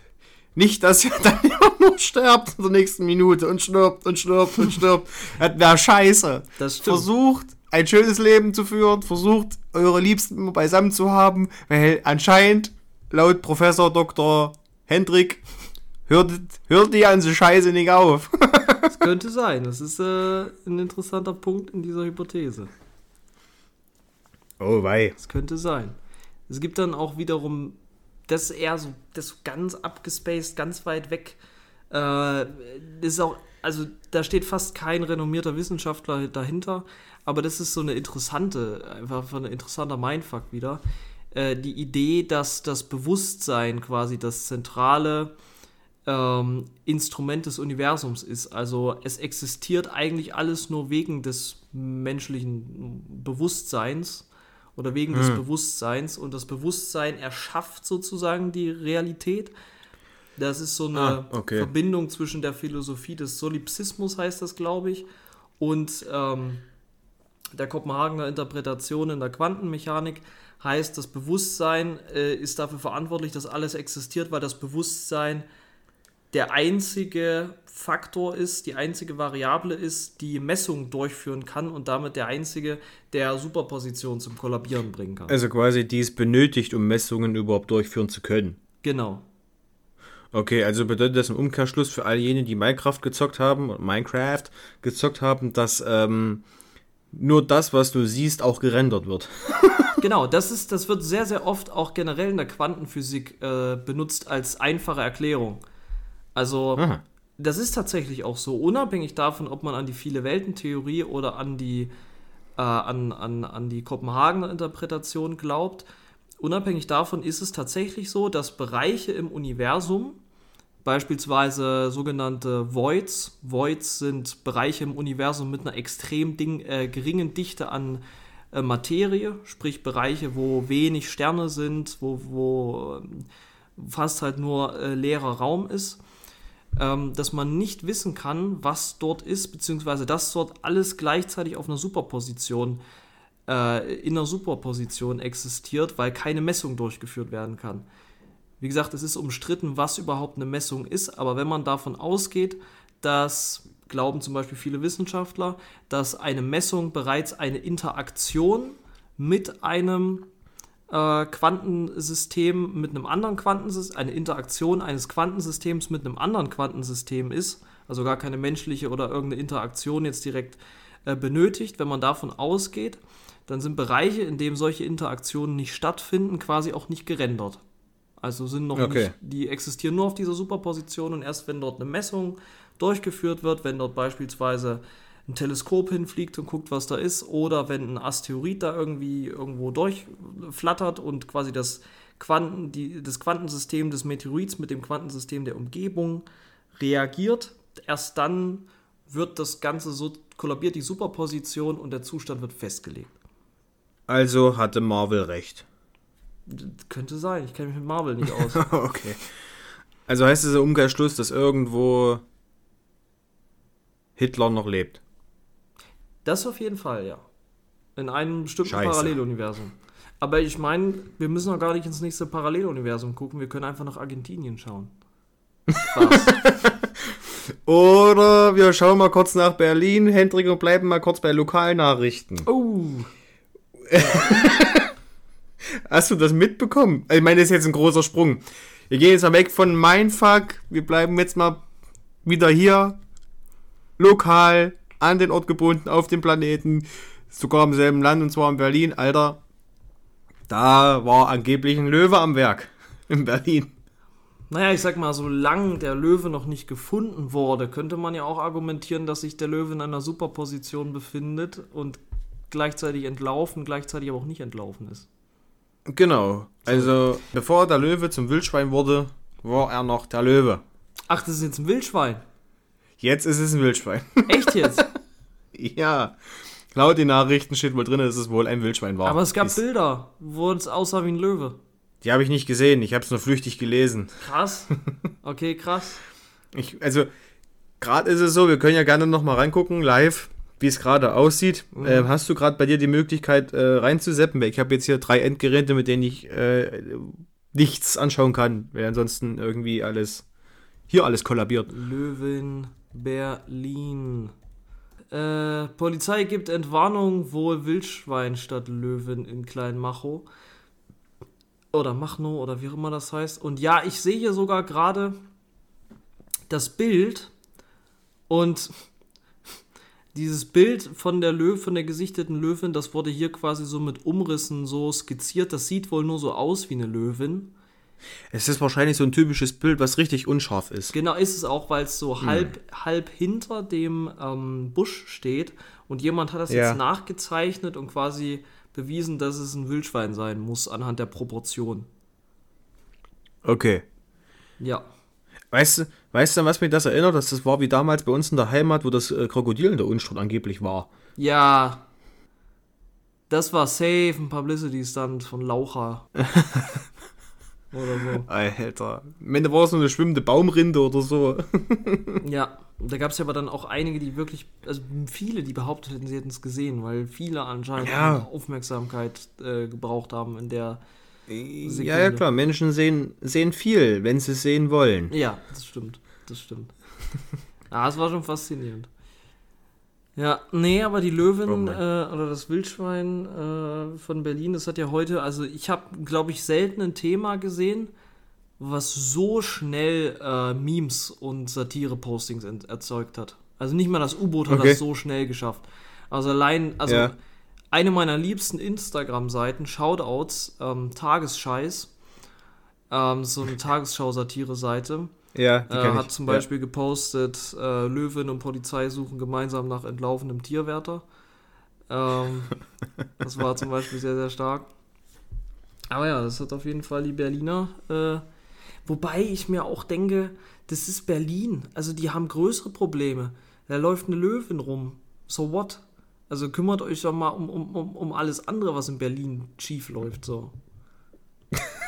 Nicht, dass ihr dann immer nur sterbt in der nächsten Minute und stirbt und stirbt und stirbt. Das wäre scheiße. Das stimmt. Versucht, ein schönes Leben zu führen, versucht, eure Liebsten immer beisammen zu haben, weil anscheinend, laut Professor Dr. Hendrik, hört, hört die ganze Scheiße nicht auf. das könnte sein. Das ist äh, ein interessanter Punkt in dieser Hypothese. Oh, wei. Das könnte sein. Es gibt dann auch wiederum, das ist eher so, das ist ganz abgespaced, ganz weit weg. Äh, das ist auch, also da steht fast kein renommierter Wissenschaftler dahinter, aber das ist so eine interessante, einfach so ein interessanter Mindfuck wieder. Äh, die Idee, dass das Bewusstsein quasi das zentrale ähm, Instrument des Universums ist. Also es existiert eigentlich alles nur wegen des menschlichen Bewusstseins oder wegen des Bewusstseins und das Bewusstsein erschafft sozusagen die Realität. Das ist so eine Ah, okay. Verbindung zwischen der Philosophie des Solipsismus, heißt das, glaube ich, und ähm, der Kopenhagener Interpretation in der Quantenmechanik heißt, das Bewusstsein äh, ist dafür verantwortlich, dass alles existiert, weil das Bewusstsein der einzige Faktor ist, die einzige Variable ist, die Messung durchführen kann und damit der einzige, der Superposition zum Kollabieren bringen kann. Also quasi, die es benötigt, um Messungen überhaupt durchführen zu können. Genau. Okay, also bedeutet das im Umkehrschluss für all jene, die Minecraft gezockt haben, oder Minecraft gezockt haben, dass ähm, nur das, was du siehst, auch gerendert wird. genau, das ist, das wird sehr, sehr oft auch generell in der Quantenphysik äh, benutzt als einfache Erklärung. Also, Aha. das ist tatsächlich auch so, unabhängig davon, ob man an die viele Welten-Theorie oder an die, äh, an, an, an die Kopenhagener Interpretation glaubt. Unabhängig davon ist es tatsächlich so, dass Bereiche im Universum, beispielsweise sogenannte Voids, Voids sind Bereiche im Universum mit einer extrem ding, äh, geringen Dichte an äh, Materie, sprich Bereiche, wo wenig Sterne sind, wo, wo ähm, fast halt nur äh, leerer Raum ist, ähm, dass man nicht wissen kann, was dort ist, beziehungsweise dass dort alles gleichzeitig auf einer Superposition, äh, in einer Superposition existiert, weil keine Messung durchgeführt werden kann. Wie gesagt, es ist umstritten, was überhaupt eine Messung ist, aber wenn man davon ausgeht, dass, glauben zum Beispiel viele Wissenschaftler, dass eine Messung bereits eine Interaktion mit einem äh, Quantensystem, mit einem anderen Quantensystem, eine Interaktion eines Quantensystems mit einem anderen Quantensystem ist, also gar keine menschliche oder irgendeine Interaktion jetzt direkt äh, benötigt, wenn man davon ausgeht, dann sind Bereiche, in denen solche Interaktionen nicht stattfinden, quasi auch nicht gerendert. Also sind noch Okay. nicht, die existieren nur auf dieser Superposition und erst wenn dort eine Messung durchgeführt wird, wenn dort beispielsweise ein Teleskop hinfliegt und guckt, was da ist, oder wenn ein Asteroid da irgendwie irgendwo durchflattert und quasi das, Quanten, die, das Quantensystem des Meteorits mit dem Quantensystem der Umgebung reagiert, erst dann wird das Ganze so kollabiert die Superposition und der Zustand wird festgelegt. Also hatte Marvel recht. D- Könnte sein, ich kenne mich mit Marvel nicht aus. okay. Also heißt es im Umkehrschluss, dass irgendwo Hitler noch lebt. Das auf jeden Fall, ja. In einem bestimmten Scheiße. Paralleluniversum. Aber ich meine, wir müssen auch gar nicht ins nächste Paralleluniversum gucken, wir können einfach nach Argentinien schauen. Spaß. Oder wir schauen mal kurz nach Berlin, Hendrik, und bleiben mal kurz bei Lokalnachrichten. oh, Hast du das mitbekommen? Ich meine, das ist jetzt ein großer Sprung. Wir gehen jetzt mal weg von Mindfuck. Wir bleiben jetzt mal wieder hier. Lokal, an den Ort gebunden, auf dem Planeten. Sogar im selben Land, und zwar in Berlin. Alter, da war angeblich ein Löwe am Werk. In Berlin. naja, ich sag mal, solange der Löwe noch nicht gefunden wurde, könnte man ja auch argumentieren, dass sich der Löwe in einer Superposition befindet und gleichzeitig entlaufen, gleichzeitig aber auch nicht entlaufen ist. Genau. Also, bevor der Löwe zum Wildschwein wurde, war er noch der Löwe. Ach, das ist jetzt ein Wildschwein. Jetzt ist es ein Wildschwein. Echt jetzt? ja. Laut den Nachrichten steht wohl drin, dass es wohl ein Wildschwein war. aber es gab Dies- Bilder, wo es aussah wie ein Löwe. Die habe ich nicht gesehen, ich habe es nur flüchtig gelesen. Krass. Okay, krass. Ich, also, gerade ist es so, wir können ja gerne noch mal reingucken, live, wie es gerade aussieht. Ähm, hast du gerade bei dir die Möglichkeit äh, reinzuseppen? Weil ich habe jetzt hier drei Endgeräte, mit denen ich äh, nichts anschauen kann, weil ansonsten irgendwie alles, hier alles kollabiert. Löwen Berlin. Äh, Polizei gibt Entwarnung, wohl Wildschwein statt Löwen in Kleinmachow. Oder Machno oder wie auch immer das heißt. Und ja, ich sehe hier sogar gerade das Bild und dieses Bild von der Löw, von der gesichteten Löwin, das wurde hier quasi so mit Umrissen so skizziert. Das sieht wohl nur so aus wie eine Löwin. Es ist wahrscheinlich so ein typisches Bild, was richtig unscharf ist. Genau ist es auch, weil es so halb, halb hinter dem ähm, Busch steht und jemand hat das Ja. jetzt nachgezeichnet und quasi bewiesen, dass es ein Wildschwein sein muss anhand der Proportion. Okay. Ja. Weißt du, weißt du, was mich das erinnert? Dass das war wie damals bei uns in der Heimat, wo das äh, Krokodil in der Unstrut angeblich war. Ja. Das war safe ein Publicity-Stunt von Laucha. oder so. Alter. Am Ende war es nur eine schwimmende Baumrinde oder so. Ja, da gab es ja aber dann auch einige, die wirklich, also viele, die behauptet hätten, sie hätten es gesehen, weil viele anscheinend Ja. Aufmerksamkeit äh, gebraucht haben in der. Ja, ja, klar. Menschen sehen, sehen viel, wenn sie es sehen wollen. Ja, das stimmt. Das stimmt. ja, es war schon faszinierend. Ja, nee, aber die Löwen äh, oder das Wildschwein äh, von Berlin, das hat ja heute, also ich habe, glaube ich, selten ein Thema gesehen, was so schnell äh, Memes und Satire-Postings erzeugt hat. Also nicht mal das U-Boot hat Okay. das so schnell geschafft. Also allein, also Ja. eine meiner liebsten Instagram-Seiten, Shoutouts, ähm, Tagesscheiß, ähm, so eine Tagesschau-Satire-Seite, Ja, die äh, hat ich. zum Beispiel gepostet, äh, Löwin und Polizei suchen gemeinsam nach entlaufenem Tierwärter. Ähm, das war zum Beispiel sehr, sehr stark. Aber ja, das hat auf jeden Fall die Berliner. Äh, wobei ich mir auch denke, das ist Berlin. Also die haben größere Probleme. Da läuft eine Löwin rum. So what? Also kümmert euch doch mal um, um, um, um alles andere, was in Berlin schief läuft. So.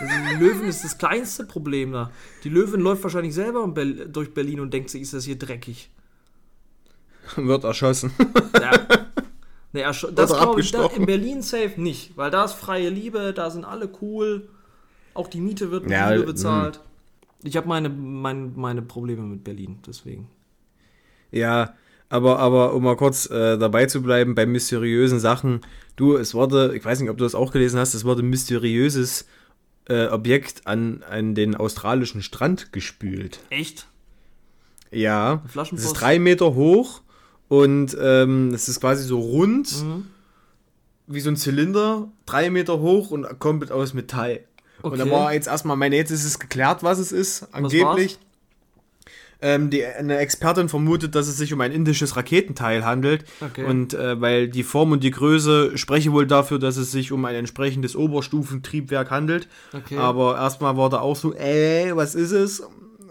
Also Löwen ist das kleinste Problem da. Die Löwin läuft wahrscheinlich selber durch Berlin und denkt sich, ist das hier dreckig. Wird erschossen. Ja. Nee, ersch- das glaube ich da, in Berlin safe nicht, weil da ist freie Liebe, da sind alle cool. Auch die Miete wird mit Ja, Liebe mm. bezahlt. Ich habe meine, mein, meine Probleme mit Berlin, deswegen. Ja, aber, aber um mal kurz äh, dabei zu bleiben bei mysteriösen Sachen. Du, es wurde, ich weiß nicht, ob du das auch gelesen hast, es wurde mysteriöses äh, Objekt an, an den australischen Strand gespült. Echt? Ja, es ist drei Meter hoch und ähm, es ist quasi so rund, Mhm. wie so ein Zylinder, drei Meter hoch und komplett aus Metall. Und da Okay. war jetzt erstmal, meine, jetzt ist es geklärt, was es ist, angeblich. Ähm, die, eine Expertin vermutet, dass es sich um ein indisches Raketenteil handelt. Okay. Und äh, weil die Form und die Größe spreche wohl dafür, dass es sich um ein entsprechendes Oberstufentriebwerk handelt. Okay. Aber erstmal war da auch so, äh, was ist es?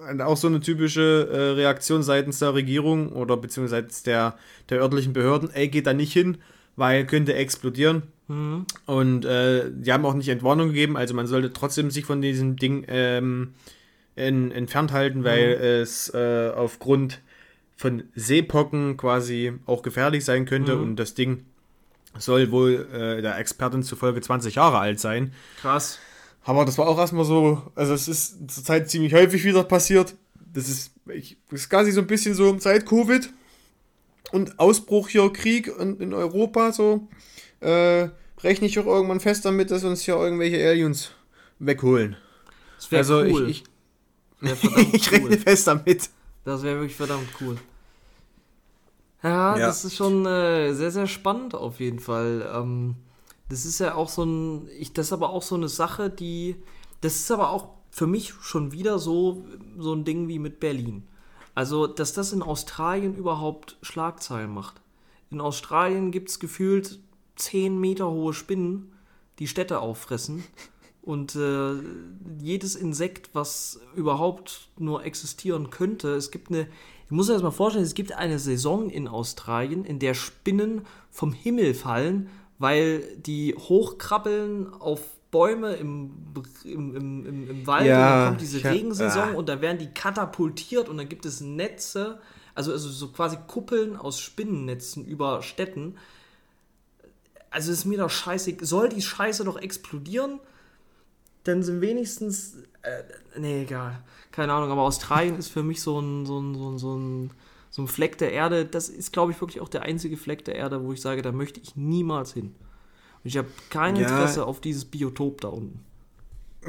Und auch so eine typische äh, Reaktion seitens der Regierung oder beziehungsweise seitens der, der örtlichen Behörden, ey, geht da nicht hin, weil könnte explodieren. Mhm. Und äh, die haben auch nicht Entwarnung gegeben, also man sollte trotzdem sich von diesem Ding ähm, in, entfernt halten, weil es äh, aufgrund von Seepocken quasi auch gefährlich sein könnte Mhm. und das Ding soll wohl äh, der Expertin zufolge 20 Jahre alt sein. Krass. Aber das war auch erstmal so, also es ist zurzeit ziemlich häufig wieder passiert. Das ist, ich, das ist quasi so ein bisschen so seit Covid und Ausbruch hier Krieg und in Europa so, äh, rechne ich auch irgendwann fest damit, dass uns hier irgendwelche Aliens wegholen. Das wäre Also cool. ich, Wär ich, ich rechne cool. fest damit. Das wäre wirklich verdammt cool. Ja, Ja. das ist schon äh, sehr, sehr spannend auf jeden Fall. Ähm, das ist ja auch so ein, ich, das ist aber auch so eine Sache, die, das ist aber auch für mich schon wieder so, so ein Ding wie mit Berlin. Also, dass das in Australien überhaupt Schlagzeilen macht. In Australien gibt es gefühlt 10 Meter hohe Spinnen, die Städte auffressen. Und äh, jedes Insekt, was überhaupt nur existieren könnte, es gibt eine, ich muss mir das mal vorstellen, es gibt eine Saison in Australien, in der Spinnen vom Himmel fallen, weil die hochkrabbeln auf Bäume im, im, im, im, Wald Ja, und dann kommt diese hab- Regensaison ah. und da werden die katapultiert und dann gibt es Netze, also, also so quasi Kuppeln aus Spinnennetzen über Städten. Also ist mir doch scheiße, soll die Scheiße doch explodieren? Dann sind wenigstens. Äh, nee, egal. Keine Ahnung, aber Australien ist für mich so ein, so ein, so ein, so ein, so ein Fleck der Erde. Das ist, glaube ich, wirklich auch der einzige Fleck der Erde, wo ich sage, da möchte ich niemals hin. Und ich habe kein Ja. Interesse auf dieses Biotop da unten.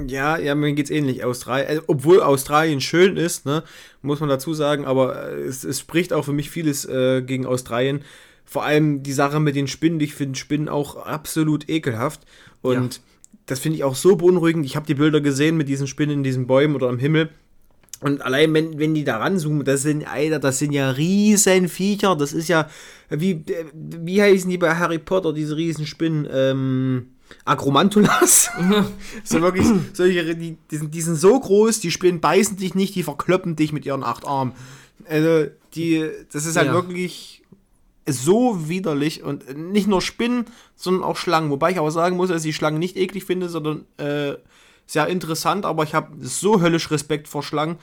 Ja, ja, mir geht's ähnlich. Australien, äh, obwohl Australien schön ist, ne, muss man dazu sagen, aber äh, es, es spricht auch für mich vieles äh, gegen Australien. Vor allem die Sache mit den Spinnen. Ich finde Spinnen auch absolut ekelhaft. Und das finde ich auch so beunruhigend. Ich habe die Bilder gesehen mit diesen Spinnen in diesen Bäumen oder am Himmel. Und allein, wenn, wenn die da ranzoomen, das sind, Alter, das sind ja riesen Viecher. Das ist ja, wie, wie heißen die bei Harry Potter, diese riesen Spinnen? Ähm, Acromantulas. so wirklich, solche, die, die, sind, die sind so groß, die Spinnen beißen dich nicht, die verkloppen dich mit ihren acht Armen. Also, die, das ist halt Ja. wirklich so widerlich und nicht nur Spinnen, sondern auch Schlangen. Wobei ich aber sagen muss, dass ich Schlangen nicht eklig finde, sondern äh, sehr interessant, aber ich habe so höllisch Respekt vor Schlangen,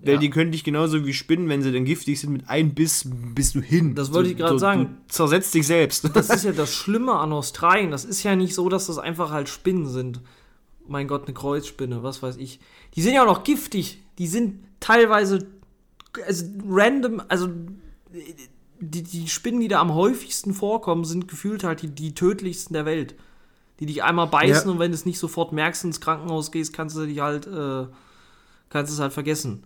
weil Ja. die können dich genauso wie Spinnen, wenn sie denn giftig sind, mit einem Biss bist du hin. Das wollte ich gerade sagen. Du zersetzt dich selbst. Das ist ja das Schlimme an Australien. Das ist ja nicht so, dass das einfach halt Spinnen sind. Mein Gott, eine Kreuzspinne, was weiß ich. Die sind ja auch noch giftig. Die sind teilweise also random, also die, die Spinnen, die da am häufigsten vorkommen, sind gefühlt halt die, die tödlichsten der Welt. Die dich einmal beißen Ja. und wenn du es nicht sofort merkst, ins Krankenhaus gehst, kannst du dich halt, äh, kannst es halt vergessen.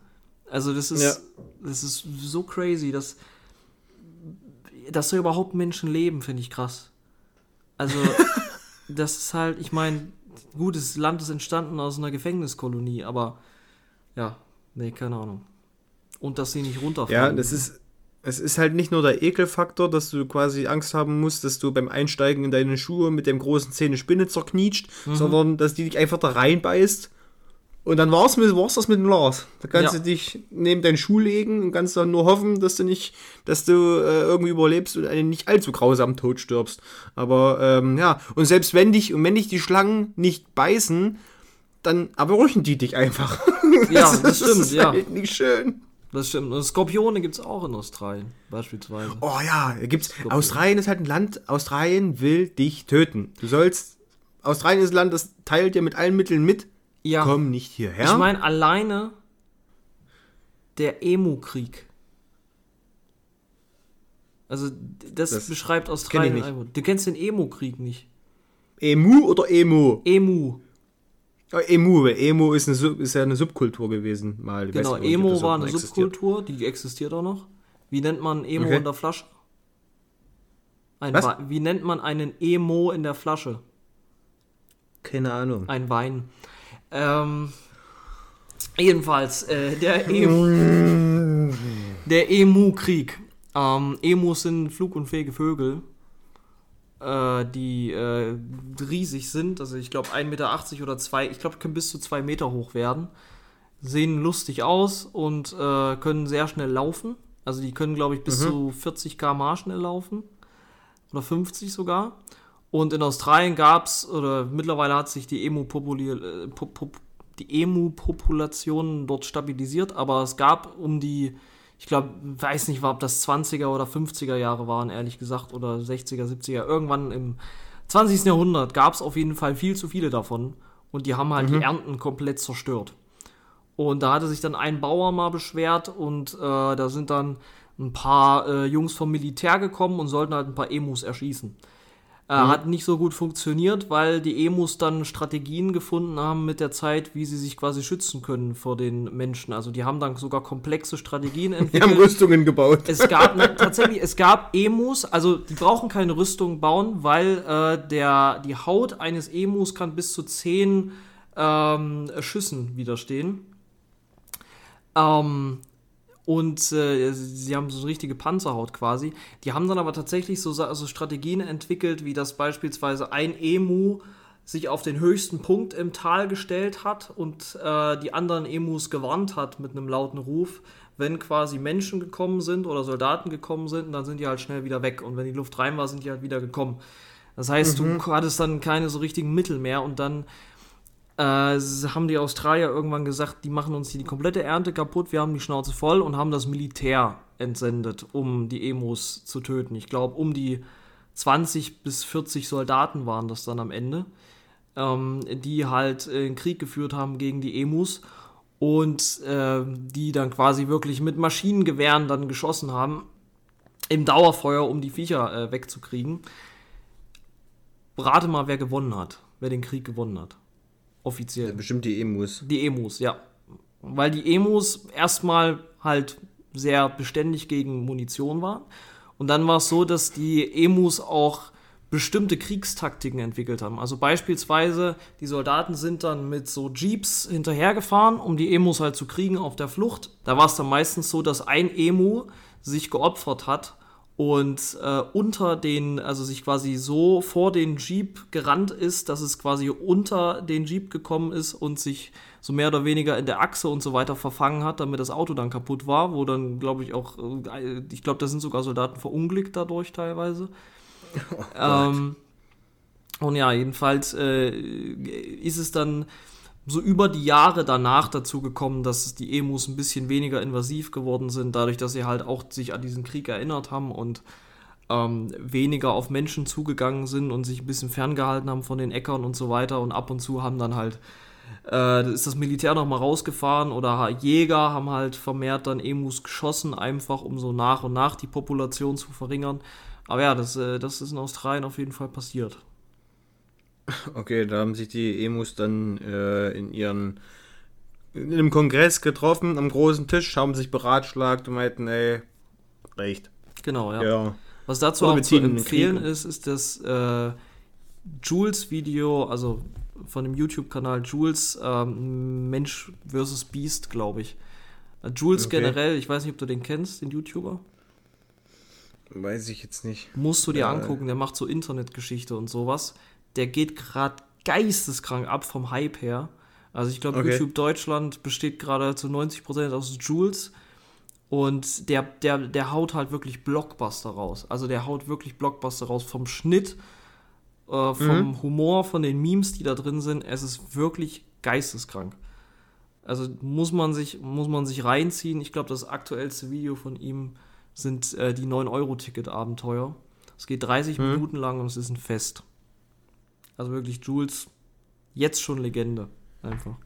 Also das ist, Ja. das ist so crazy, dass, dass da überhaupt Menschen leben, finde ich krass. Also, das ist halt, ich meine, gut, das Land ist entstanden aus einer Gefängniskolonie, aber ja, nee, keine Ahnung. Und dass sie nicht runterfallen. Ja, das ist, es ist halt nicht nur der Ekelfaktor, dass du quasi Angst haben musst, dass du beim Einsteigen in deine Schuhe mit dem großen Zähne Spinne zerknietscht, Mhm. sondern dass die dich einfach da reinbeißt. Und dann war's, mit, war's das mit dem Lars. Da kannst Ja. du dich neben deinen Schuh legen und kannst dann nur hoffen, dass du nicht, dass du äh, irgendwie überlebst und einen nicht allzu grausamen Tod stirbst. Aber ähm, ja, und selbst wenn dich, und wenn dich die Schlangen nicht beißen, dann erwürchen die dich einfach. Ja, das stimmt, ist ja. halt nicht schön. Das stimmt. Und Skorpione gibt es auch in Australien, beispielsweise. Oh ja, gibt's. Australien ist halt ein Land, Australien will dich töten. Du sollst. Australien ist ein Land, das teilt dir mit allen Mitteln mit. Ja, Komm nicht hierher. ich meine, alleine der Emu-Krieg. Also, das, Das beschreibt kenn Australien ich nicht. einfach. Du kennst den Emu-Krieg nicht. Emu oder Emo? Emu. Emu, Emo ist, eine, ist ja eine Subkultur gewesen. Mal. Genau, nicht, Emo war eine existiert. Subkultur, die existiert auch noch. Wie nennt man Emo Okay. in der Flasche? Ein Was? Wie nennt man einen Emo in der Flasche? Keine Ahnung. Ein Wein. Ähm, jedenfalls, äh, der, e der Emu-Krieg. Ähm, Emus sind flugunfähige Vögel, äh, die äh, riesig sind. Also ich glaube 1,80 Meter oder 2, ich glaube können bis zu 2 Meter hoch werden. Sehen lustig aus und äh, können sehr schnell laufen. Also die können, glaube ich, bis zu 40 km/h schnell laufen. Oder 50 sogar. Und in Australien gab es, oder mittlerweile hat sich die äh, Emu-Population dort stabilisiert, aber es gab um die, ich glaube, weiß nicht, ob das 20er oder 50er Jahre waren, ehrlich gesagt, oder 60er, 70er, irgendwann im 20. Jahrhundert gab es auf jeden Fall viel zu viele davon und die haben halt die Ernten komplett zerstört. Und da hatte sich dann ein Bauer mal beschwert und äh, da sind dann ein paar äh, Jungs vom Militär gekommen und sollten halt ein paar Emus erschießen. Äh, Hat nicht so gut funktioniert, weil die Emus dann Strategien gefunden haben mit der Zeit, wie sie sich quasi schützen können vor den Menschen. Also die haben dann sogar komplexe Strategien Wir haben entwickelt. Rüstungen gebaut. Es gab ne, tatsächlich, es gab Emus, also die brauchen keine Rüstung bauen, weil äh, der, die Haut eines Emus kann bis zu 10 ähm, Schüssen widerstehen. Ähm, und äh, sie haben so eine richtige Panzerhaut quasi. Die haben dann aber tatsächlich so, so Strategien entwickelt, wie das beispielsweise ein Emu sich auf den höchsten Punkt im Tal gestellt hat und äh, die anderen Emus gewarnt hat mit einem lauten Ruf, wenn quasi Menschen gekommen sind oder Soldaten gekommen sind, dann sind die halt schnell wieder weg. Und wenn die Luft rein war, sind die halt wieder gekommen. Das heißt, du hattest dann keine so richtigen Mittel mehr und dann äh, haben die Australier irgendwann gesagt, die machen uns hier die komplette Ernte kaputt, wir haben die Schnauze voll und haben das Militär entsendet, um die Emus zu töten. Ich glaube, um die 20 bis 40 Soldaten waren das dann am Ende, ähm, die halt äh, einen Krieg geführt haben gegen die Emus und äh, die dann quasi wirklich mit Maschinengewehren dann geschossen haben im Dauerfeuer, um die Viecher äh, wegzukriegen. Rate mal, wer gewonnen hat, wer den Krieg gewonnen hat. Offiziell. Bestimmt die Emus. Die Emus, ja. Weil die Emus erstmal halt sehr beständig gegen Munition waren. Und dann war es so, dass die Emus auch bestimmte Kriegstaktiken entwickelt haben. Also beispielsweise, die Soldaten sind dann mit so Jeeps hinterhergefahren, um die Emus halt zu kriegen auf der Flucht. Da war es dann meistens so, dass ein Emu sich geopfert hat und äh, unter den, also sich quasi so vor den Jeep gerannt ist, dass es quasi unter den Jeep gekommen ist und sich so mehr oder weniger in der Achse und so weiter verfangen hat, damit das Auto dann kaputt war, wo dann, glaube ich, auch, äh, ich glaube, da sind sogar Soldaten verunglückt dadurch teilweise. ähm, und ja, jedenfalls äh, ist es dann so über die Jahre danach dazu gekommen, dass die Emus ein bisschen weniger invasiv geworden sind, dadurch, dass sie halt auch sich an diesen Krieg erinnert haben und ähm, weniger auf Menschen zugegangen sind und sich ein bisschen ferngehalten haben von den Äckern und so weiter. Und ab und zu haben dann halt, äh, ist das Militär nochmal rausgefahren oder Jäger haben halt vermehrt dann Emus geschossen, einfach um so nach und nach die Population zu verringern. Aber ja, das, äh, das ist in Australien auf jeden Fall passiert. Okay, da haben sich die Emus dann äh, in ihren in einem Kongress getroffen, am großen Tisch, haben sich beratschlagt und meinten, ey, reicht. Genau, ja. Ja. Was dazu Oder auch zu empfehlen ist, ist, dass äh, Jules Video, also von dem YouTube-Kanal Jules ähm, Mensch vs. Beast, glaube ich. Äh, Jules Okay. generell, ich weiß nicht, ob du den kennst, den YouTuber. Weiß ich jetzt nicht. Musst du dir Ja, angucken, der macht so Internetgeschichte und sowas. Der geht gerade geisteskrank ab vom Hype her. Also ich glaube, Okay. YouTube Deutschland besteht gerade zu 90% aus Jules. Und der, der, der haut halt wirklich Blockbuster raus. Also der haut wirklich Blockbuster raus vom Schnitt, äh, vom Mhm. Humor, von den Memes, die da drin sind. Es ist wirklich geisteskrank. Also muss man sich, muss man sich reinziehen. Ich glaube, das aktuellste Video von ihm sind äh, die 9-Euro-Ticket-Abenteuer. Es geht 30 Mhm. Minuten lang und es ist ein Fest. Also wirklich, Jules, jetzt schon Legende. Einfach.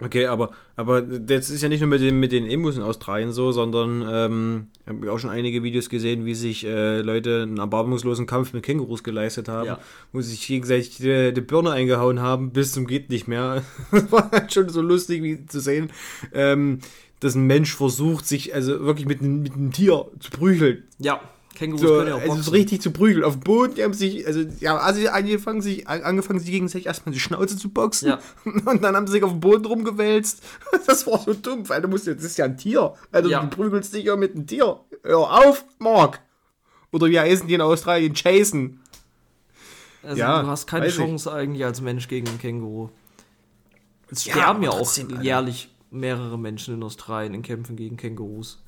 Okay, aber, aber das ist ja nicht nur mit den, mit den Emos in Australien so, sondern ähm, ich habe auch schon einige Videos gesehen, wie sich äh, Leute einen erbarmungslosen Kampf mit Kängurus geleistet haben, Ja. wo sie sich gegenseitig die, die Birne eingehauen haben, bis zum geht nicht mehr. Das war halt schon so lustig wie zu sehen, ähm, dass ein Mensch versucht, sich also wirklich mit, mit einem Tier zu prügeln. Ja, Kängurus So, können ja auch also boxen. so richtig zu prügeln. Auf dem Boden, die haben sich, also, ja, also angefangen, sich, angefangen, sich gegenseitig erstmal die Schnauze zu boxen. Ja. Und dann haben sie sich auf dem Boden rumgewälzt. Das war so dumm, weil du musst ja, das ist ja ein Tier. Also Ja. du prügelst dich ja mit einem Tier. Hör auf, Mark. Oder wie heißen die in Australien? Jason. Also Ja, du hast keine weiß ich. Chance eigentlich als Mensch gegen einen Känguru. Es Ja, sterben ja, aber auch trotzdem, jährlich mehrere Menschen in Australien in Kämpfen gegen Kängurus.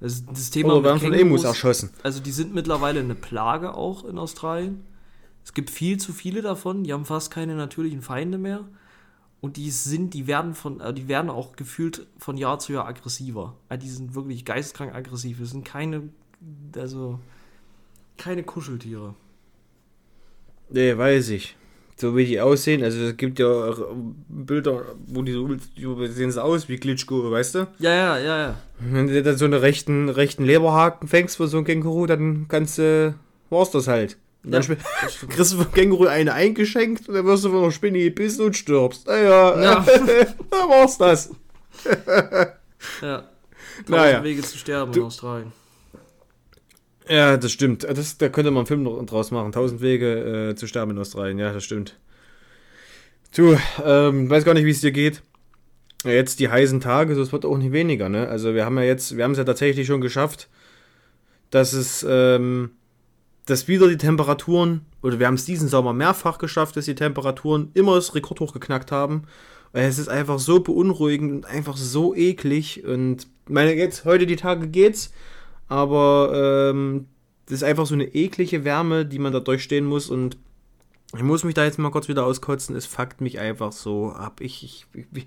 Das, das Thema Oder werden von Emus erschossen. Also die sind mittlerweile eine Plage auch in Australien. Es gibt viel zu viele davon, die haben fast keine natürlichen Feinde mehr. Und die sind, die werden von, äh, die werden auch gefühlt von Jahr zu Jahr aggressiver. Also die sind wirklich geisteskrank aggressiv. Das sind keine, also keine Kuscheltiere. Nee, weiß ich. So wie die aussehen, also es gibt ja Bilder, wo die so, sehen so aus wie Glitschko, weißt du? Ja, ja, ja, ja. Wenn du dann so einen rechten, rechten Leberhaken fängst für so ein Känguru, dann kannst du, war's das halt. Und dann Ja, kriegst du vom Känguru eine eingeschenkt und dann wirst du von einer Spinne gebissen und stirbst. Naja, Ja. da war's das. Ja. Tausend Naja. Wege zu sterben Du- in Australien. Ja, das stimmt. Das, da könnte man einen Film draus machen. Tausend Wege äh, zu sterben in Australien. Ja, das stimmt. Du, ähm, weiß gar nicht, wie es dir geht. Jetzt die heißen Tage, so es wird auch nicht weniger, ne? Also wir haben ja jetzt, wir haben es ja tatsächlich schon geschafft, dass es, ähm, dass wieder die Temperaturen, oder wir haben es diesen Sommer mehrfach geschafft, dass die Temperaturen immer das Rekordhoch geknackt haben. Es ist einfach so beunruhigend und einfach so eklig. Und meine, jetzt, heute die Tage geht's. Aber ähm, das ist einfach so eine eklige Wärme, die man da durchstehen muss. Und ich muss mich da jetzt mal kurz wieder auskotzen. Es fuckt mich einfach so ab. Ich, ich, ich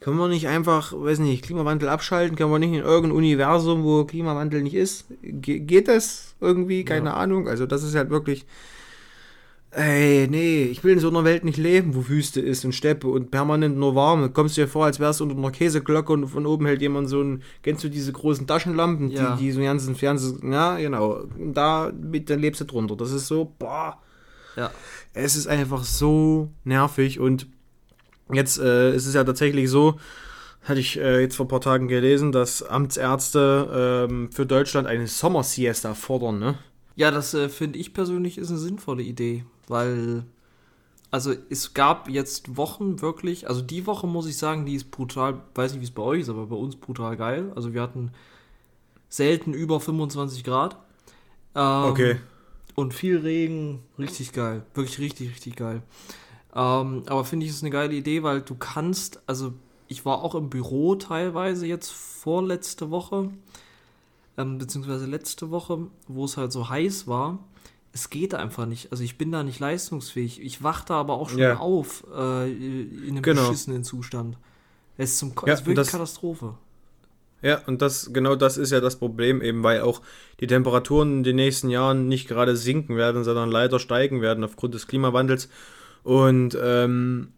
können wir nicht einfach, weiß nicht, Klimawandel abschalten? Können wir nicht in irgendein Universum, wo Klimawandel nicht ist? Ge geht das irgendwie? Keine Ja. Ahnung. Also das ist halt wirklich. Ey, nee, ich will in so einer Welt nicht leben, wo Wüste ist und Steppe und permanent nur warm. Kommst du dir vor, als wärst du unter einer Käseglocke und von oben hält jemand so ein, kennst du diese großen Taschenlampen, Ja. die, die so einen ganzen Fernsehen, ja, genau. Und da, mit, dann lebst du drunter. Das ist so, boah, Ja. es ist einfach so nervig und jetzt äh, ist es ja tatsächlich so, hatte ich äh, jetzt vor ein paar Tagen gelesen, dass Amtsärzte ähm, für Deutschland eine Sommersiesta fordern, ne? Ja, das äh, finde ich persönlich ist eine sinnvolle Idee, weil also es gab jetzt Wochen wirklich, also die Woche muss ich sagen, die ist brutal, weiß nicht wie es bei euch ist, aber bei uns brutal geil. Also wir hatten selten über 25 Grad. Ähm, Okay. Und viel Regen, richtig geil, wirklich richtig, richtig geil. Ähm, aber finde ich es eine geile Idee, weil du kannst, also ich war auch im Büro teilweise jetzt vorletzte Woche, ähm, beziehungsweise letzte Woche, wo es halt so heiß war. Es geht einfach nicht. Also ich bin da nicht leistungsfähig. Ich wach da aber auch schon Ja. auf äh, in einem Genau. beschissenen Zustand. Es ist, zum, Ja, es ist wirklich das- Katastrophe. Ja, und das, genau das ist ja das Problem, eben weil auch die Temperaturen in den nächsten Jahren nicht gerade sinken werden, sondern leider steigen werden aufgrund des Klimawandels. Und ähm,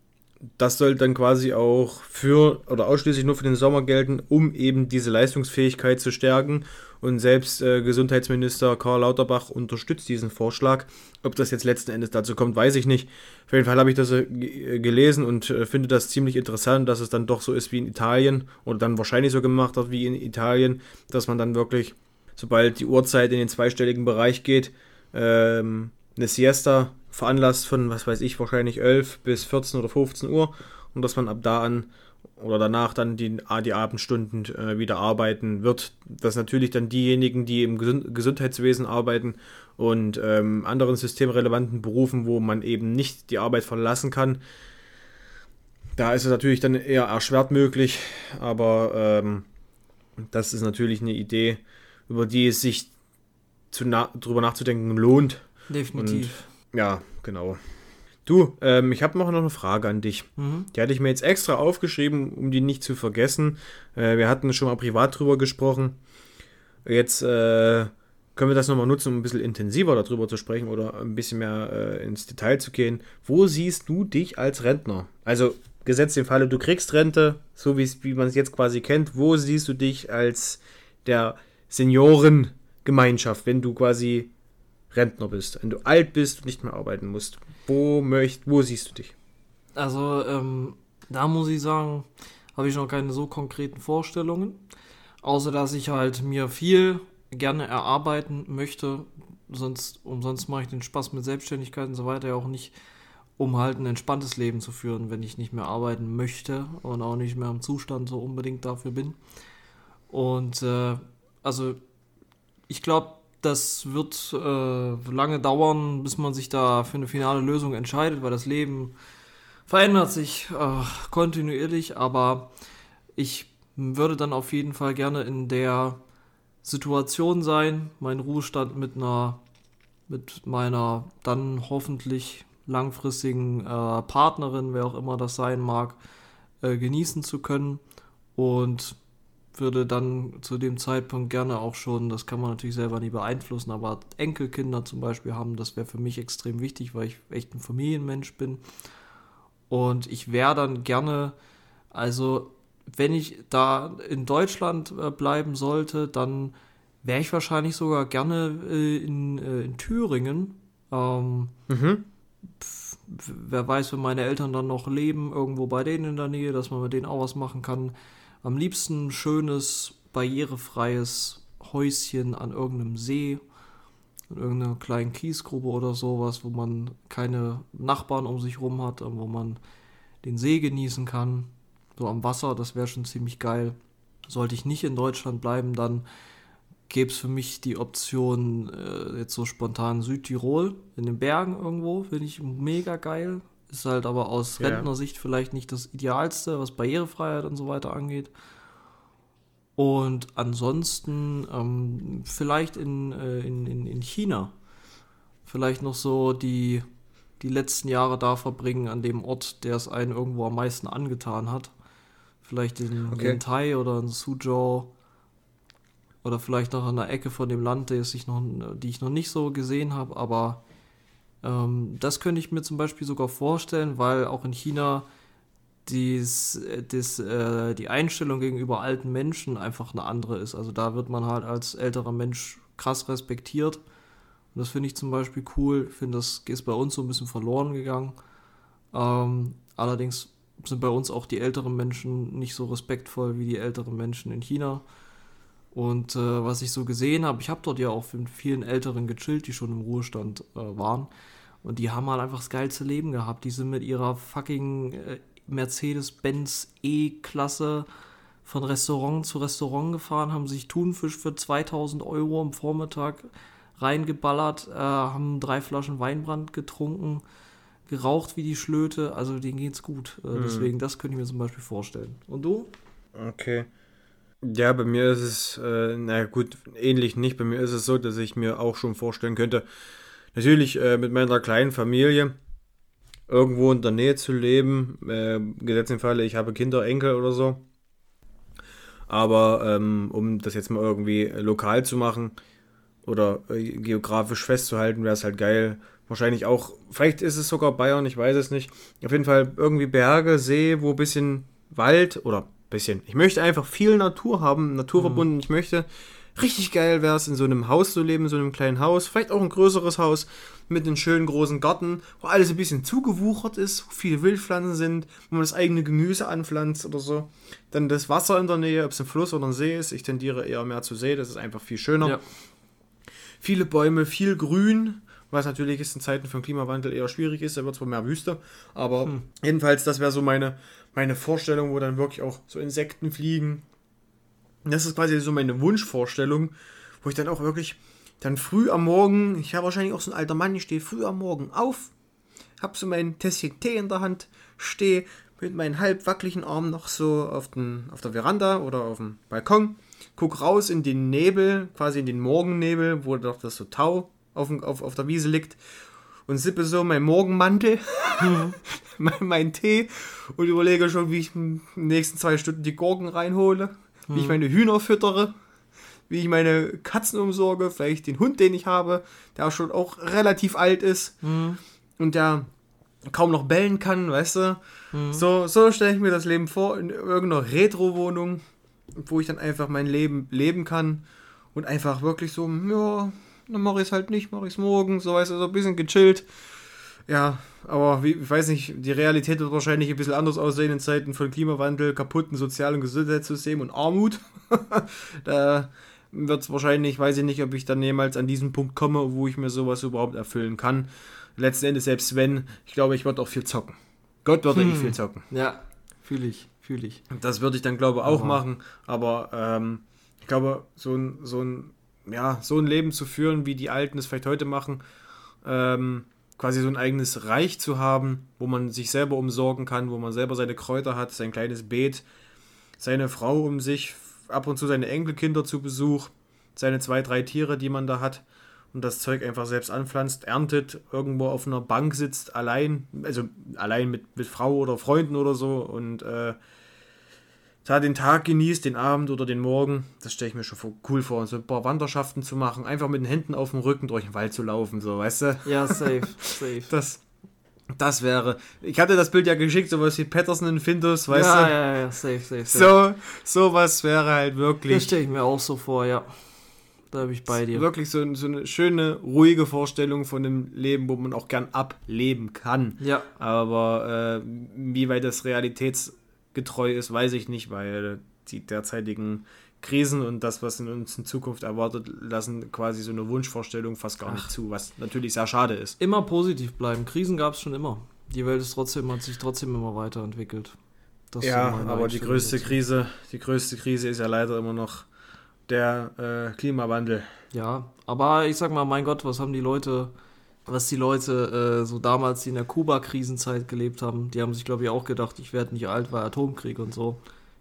das soll dann quasi auch für oder ausschließlich nur für den Sommer gelten, um eben diese Leistungsfähigkeit zu stärken. Und selbst äh, Gesundheitsminister Karl Lauterbach unterstützt diesen Vorschlag. Ob das jetzt letzten Endes dazu kommt, weiß ich nicht. Auf jeden Fall habe ich das äh, ge- gelesen und äh, finde das ziemlich interessant, dass es dann doch so ist wie in Italien oder dann wahrscheinlich so gemacht hat wie in Italien, dass man dann wirklich, sobald die Uhrzeit in den zweistelligen Bereich geht, ähm, eine Siesta veranlasst von, was weiß ich, wahrscheinlich 11 bis 14 oder 15 Uhr und dass man ab da an oder danach dann die, die Abendstunden äh, wieder arbeiten wird. Dass natürlich dann diejenigen, die im Gesund Gesundheitswesen arbeiten und ähm, anderen systemrelevanten Berufen, wo man eben nicht die Arbeit verlassen kann, da ist es natürlich dann eher erschwert möglich, aber ähm, das ist natürlich eine Idee, über die es sich zu na drüber nachzudenken lohnt. Definitiv. Und, ja, genau. Du, ähm, ich habe noch eine Frage an dich. Mhm. Die hatte ich mir jetzt extra aufgeschrieben, um die nicht zu vergessen. Äh, wir hatten schon mal privat drüber gesprochen. Jetzt äh, können wir das nochmal nutzen, um ein bisschen intensiver darüber zu sprechen oder ein bisschen mehr äh, ins Detail zu gehen. Wo siehst du dich als Rentner? Also gesetzt im Falle, du kriegst Rente, so wie man es jetzt quasi kennt. Wo siehst du dich als der Seniorengemeinschaft, wenn du quasi Rentner bist, wenn du alt bist und nicht mehr arbeiten musst? Wo, möcht, wo siehst du dich? Also, ähm, da muss ich sagen, habe ich noch keine so konkreten Vorstellungen. Außer dass ich halt mir viel gerne erarbeiten möchte. Sonst, umsonst mache ich den Spaß mit Selbstständigkeit und so weiter ja auch nicht, um halt ein entspanntes Leben zu führen, wenn ich nicht mehr arbeiten möchte und auch nicht mehr im Zustand so unbedingt dafür bin. Und äh, also ich glaube, das wird äh, lange dauern, bis man sich da für eine finale Lösung entscheidet, weil das Leben verändert sich äh, kontinuierlich, aber ich würde dann auf jeden Fall gerne in der Situation sein, meinen Ruhestand mit einer, mit meiner dann hoffentlich langfristigen äh, Partnerin, wer auch immer das sein mag, äh, genießen zu können. Und würde dann zu dem Zeitpunkt gerne auch schon, das kann man natürlich selber nie beeinflussen, aber Enkelkinder zum Beispiel haben, das wäre für mich extrem wichtig, weil ich echt ein Familienmensch bin. Und ich wäre dann gerne, also wenn ich da in Deutschland äh, bleiben sollte, dann wäre ich wahrscheinlich sogar gerne äh, in, äh, in Thüringen. Ähm, Mhm. pf, wer weiß, wenn meine Eltern dann noch leben, irgendwo bei denen in der Nähe, dass man mit denen auch was machen kann. Am liebsten ein schönes, barrierefreies Häuschen an irgendeinem See, in irgendeiner kleinen Kiesgrube oder sowas, wo man keine Nachbarn um sich rum hat, wo man den See genießen kann. So am Wasser, das wäre schon ziemlich geil. Sollte ich nicht in Deutschland bleiben, dann gäbe es für mich die Option, äh, jetzt so spontan Südtirol, in den Bergen irgendwo, finde ich mega geil. Ist halt aber aus Ja. Rentnersicht vielleicht nicht das Idealste, was Barrierefreiheit und so weiter angeht. Und ansonsten ähm, vielleicht in, äh, in, in, in China. Vielleicht noch so die, die letzten Jahre da verbringen an dem Ort, der es einen irgendwo am meisten angetan hat. Vielleicht in Okay. Oder in Suzhou. Oder vielleicht noch an der Ecke von dem Land, das ich noch, die ich noch nicht so gesehen habe. Aber ähm, das könnte ich mir zum Beispiel sogar vorstellen, weil auch in China dies, äh, dies, äh, die Einstellung gegenüber alten Menschen einfach eine andere ist. Also da wird man halt als älterer Mensch krass respektiert. Und das finde ich zum Beispiel cool. Ich finde, das ist bei uns so ein bisschen verloren gegangen. Ähm, allerdings sind bei uns auch die älteren Menschen nicht so respektvoll wie die älteren Menschen in China. Und äh, was ich so gesehen habe, ich habe dort ja auch mit vielen Älteren gechillt, die schon im Ruhestand äh, waren. Und die haben halt einfach das geilste Leben gehabt. Die sind mit ihrer fucking äh, Mercedes-Benz E-Klasse von Restaurant zu Restaurant gefahren, haben sich Thunfisch für 2000 Euro am Vormittag reingeballert, äh, haben drei Flaschen Weinbrand getrunken, geraucht wie die Schlöte. Also denen geht's gut. Äh, Deswegen, das könnte ich mir zum Beispiel vorstellen. Und du? Okay. Ja, bei mir ist es, äh, na gut, ähnlich nicht. Bei mir ist es so, dass ich mir auch schon vorstellen könnte, natürlich äh, mit meiner kleinen Familie irgendwo in der Nähe zu leben. Äh, gesetzt im Falle, ich habe Kinder, Enkel oder so. Aber ähm, um das jetzt mal irgendwie lokal zu machen oder äh, geografisch festzuhalten, wäre es halt geil. Wahrscheinlich auch, vielleicht ist es sogar Bayern, ich weiß es nicht. Auf jeden Fall irgendwie Berge, See, wo ein bisschen Wald oder bisschen. Ich möchte einfach viel Natur haben, naturverbunden. Ich möchte richtig geil wäre es, in so einem Haus zu leben, in so einem kleinen Haus, vielleicht auch ein größeres Haus mit einem schönen großen Garten, wo alles ein bisschen zugewuchert ist, wo viele Wildpflanzen sind, wo man das eigene Gemüse anpflanzt oder so. Dann das Wasser in der Nähe, ob es ein Fluss oder ein See ist. Ich tendiere eher mehr zu See, das ist einfach viel schöner. Ja. Viele Bäume, viel Grün was natürlich ist in Zeiten von Klimawandel eher schwierig ist, da wird zwar mehr Wüste, aber jedenfalls, das wäre so meine, meine Vorstellung, wo dann wirklich auch so Insekten fliegen. Das ist quasi so meine Wunschvorstellung, wo ich dann auch wirklich dann früh am Morgen, ich habe wahrscheinlich auch so ein alter Mann, ich stehe früh am Morgen auf, hab so mein Tässchen Tee in der Hand, stehe mit meinen halb wackeligen Armen noch so auf, den, auf der Veranda oder auf dem Balkon, guck raus in den Nebel, quasi in den Morgennebel, wo doch das so Tau auf, dem- auf, auf der Wiese liegt und sippe so meinen Morgenmantel, mein, meinen Tee und überlege schon, wie ich in den nächsten zwei Stunden die Gurken reinhole, wie ich meine Hühner füttere, wie ich meine Katzen umsorge, vielleicht den Hund, den ich habe, der auch schon auch relativ alt ist und der kaum noch bellen kann, weißt du? So, so stelle ich mir das Leben vor, in irgendeiner Retro-Wohnung, wo ich dann einfach mein Leben leben kann und einfach wirklich so, ja, dann mache ich es halt nicht, mache ich es morgen, so weißt du, so ein bisschen gechillt. Ja, aber wie, ich weiß nicht, die Realität wird wahrscheinlich ein bisschen anders aussehen in Zeiten von Klimawandel, kaputten Sozial- und Gesundheitssystem und Armut. da wird es wahrscheinlich, weiß ich nicht, ob ich dann jemals an diesen Punkt komme, wo ich mir sowas überhaupt erfüllen kann. Letzten Endes, selbst wenn, ich glaube, ich würde auch viel zocken. Gott würde ich viel zocken. Ja, fühle ich, fühle ich. Das würde ich dann, glaube ich, auch Aber- machen. Aber ähm, ich glaube, so ein, so, ein, ja, so ein Leben zu führen, wie die Alten es vielleicht heute machen, ähm, quasi so ein eigenes Reich zu haben, wo man sich selber umsorgen kann, wo man selber seine Kräuter hat, sein kleines Beet, seine Frau um sich, ab und zu seine Enkelkinder zu Besuch, seine zwei, drei Tiere, die man da hat und das Zeug einfach selbst anpflanzt, erntet, irgendwo auf einer Bank sitzt, allein, also allein mit, mit Frau oder Freunden oder so und äh, da den Tag genießt, den Abend oder den Morgen, das stelle ich mir schon cool vor, so ein paar Wanderschaften zu machen, einfach mit den Händen auf dem Rücken durch den Wald zu laufen, so, weißt du? Ja, safe, safe. Das, das wäre, ich hatte das Bild ja geschickt, sowas wie Patterson in Findus, weißt ja, du? ja, ja, safe, safe, safe. So, sowas wäre halt Das wirklich, stelle ich mir auch so vor, ja. Da bin ich bei dir. wirklich so, so eine schöne, ruhige Vorstellung von einem Leben, wo man auch gern ableben kann. Ja, Aber äh, wie weit das realitätsgetreu ist, weiß ich nicht, weil die derzeitigen Krisen und das, was in uns in Zukunft erwartet, lassen quasi so eine Wunschvorstellung fast gar nicht zu, was natürlich sehr schade ist. immer positiv bleiben. Krisen gab es schon immer. Die Welt ist trotzdem, hat sich trotzdem immer weiterentwickelt. Das Ja, aber die größte dazu. Krise, die größte Krise ist ja leider immer noch der äh, Klimawandel. Ja, aber ich sag mal, mein Gott, was haben die Leute, was die Leute äh, so damals, die in der Kuba-Krisenzeit gelebt haben, die haben sich, glaube ich, auch gedacht, ich werde nicht alt, weil Atomkrieg und so.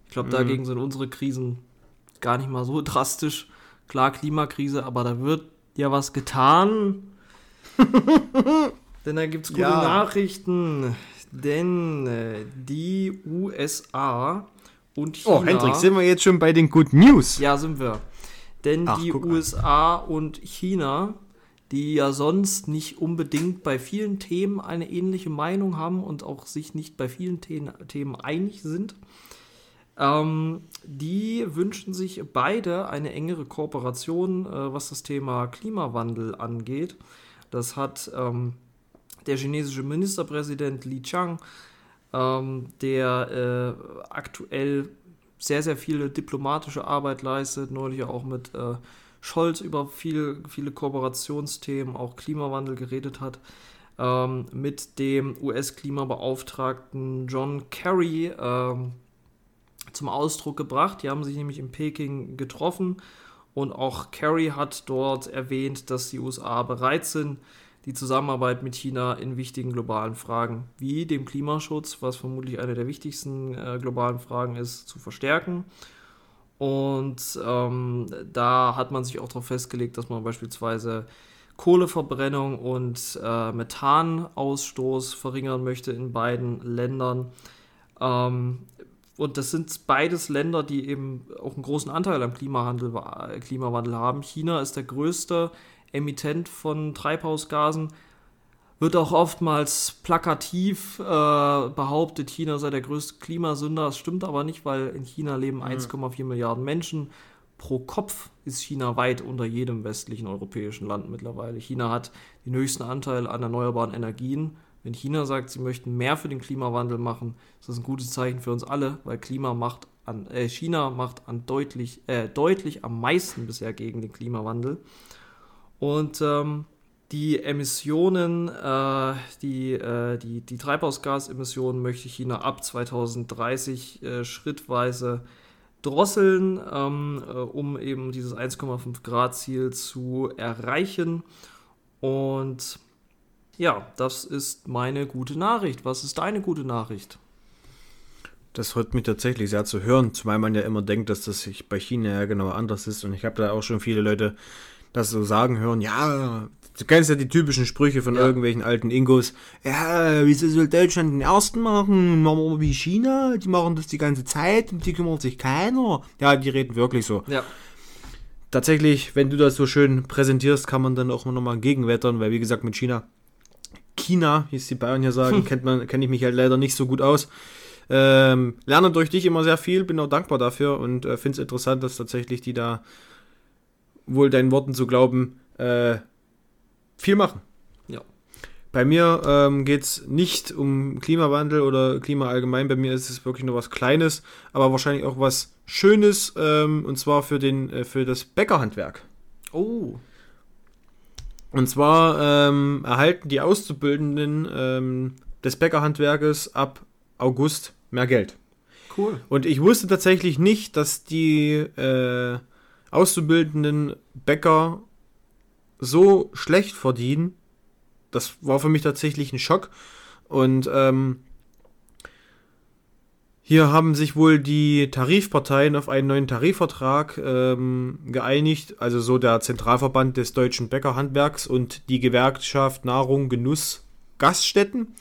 Ich glaube, Mhm. dagegen sind unsere Krisen gar nicht mal so drastisch. Klar, Klimakrise, aber da wird ja was getan. Denn da gibt es gute Ja. Nachrichten. Denn äh, die USA und China. Oh, Hendrik, sind wir jetzt schon bei den Good News? Ja, sind wir. Denn Ach, die guck an. USA und China, die ja sonst nicht unbedingt bei vielen Themen eine ähnliche Meinung haben und auch sich nicht bei vielen The Themen einig sind, ähm, die wünschen sich beide eine engere Kooperation, äh, was das Thema Klimawandel angeht. Das hat ähm, der chinesische Ministerpräsident Li Chang, ähm, der äh, aktuell sehr, sehr viele diplomatische Arbeit leistet, neulich auch mit äh, Scholz über viel, viele Kooperationsthemen, auch Klimawandel geredet hat, ähm, mit dem US-Klimabeauftragten John Kerry ähm, zum Ausdruck gebracht. Die haben sich nämlich in Peking getroffen und auch Kerry hat dort erwähnt, dass die USA bereit sind, die Zusammenarbeit mit China in wichtigen globalen Fragen wie dem Klimaschutz, was vermutlich eine der wichtigsten äh, globalen Fragen ist, zu verstärken. Und ähm, da hat man sich auch darauf festgelegt, dass man beispielsweise Kohleverbrennung und äh, Methanausstoß verringern möchte in beiden Ländern. Ähm, und das sind beides Länder, die eben auch einen großen Anteil am Klimawandel, äh, Klimawandel haben. China ist der größte Emittent von Treibhausgasen. Wird auch oftmals plakativ äh, behauptet, China sei der größte Klimasünder. Das stimmt aber nicht, weil in China leben 1,4 Milliarden Menschen. Pro Kopf ist China weit unter jedem westlichen europäischen Land mittlerweile. China hat den höchsten Anteil an erneuerbaren Energien. Wenn China sagt, sie möchten mehr für den Klimawandel machen, ist das ein gutes Zeichen für uns alle, weil Klima macht an, äh, China macht an deutlich, äh, deutlich am meisten bisher gegen den Klimawandel. Und ähm, die Emissionen, äh, die, äh, die, die Treibhausgasemissionen möchte China ab 2030 äh, schrittweise drosseln, ähm, äh, um eben dieses 1,5 Grad Ziel zu erreichen. Und ja, das ist meine gute Nachricht. Was ist deine gute Nachricht? Das freut mich tatsächlich sehr zu hören, zumal man ja immer denkt, dass das bei China ja genau anders ist. Und ich habe da auch schon viele Leute das so sagen hören, ja, du kennst ja die typischen Sprüche von Ja. irgendwelchen alten Ingos. Ja, wieso soll Deutschland den ersten machen? Machen wir wie China? Die machen das die ganze Zeit und die kümmert sich keiner. Ja, die reden wirklich so. Ja, Tatsächlich, wenn du das so schön präsentierst, kann man dann auch nochmal gegenwettern, weil wie gesagt mit China, China, wie es die Bayern hier sagen, kennt man, kenne ich mich halt leider nicht so gut aus. Ähm, lerne durch dich immer sehr viel, bin auch dankbar dafür und äh, finde es interessant, dass tatsächlich die da wohl deinen Worten zu glauben, äh, viel machen. ja. Bei mir ähm, geht es nicht um Klimawandel oder Klima allgemein. Bei mir ist es wirklich nur was Kleines, aber wahrscheinlich auch was Schönes, ähm, und zwar für, den, äh, für das Bäckerhandwerk. Oh, Und zwar ähm, erhalten die Auszubildenden ähm, des Bäckerhandwerkes ab August mehr Geld. cool. Und ich wusste tatsächlich nicht, dass die äh, auszubildenden Bäcker so schlecht verdienen. Das war für mich tatsächlich ein Schock. Und ähm, hier haben sich wohl die Tarifparteien auf einen neuen Tarifvertrag ähm, geeinigt, also so der Zentralverband des deutschen Bäckerhandwerks und die Gewerkschaft Nahrung, Genuss, Gaststätten.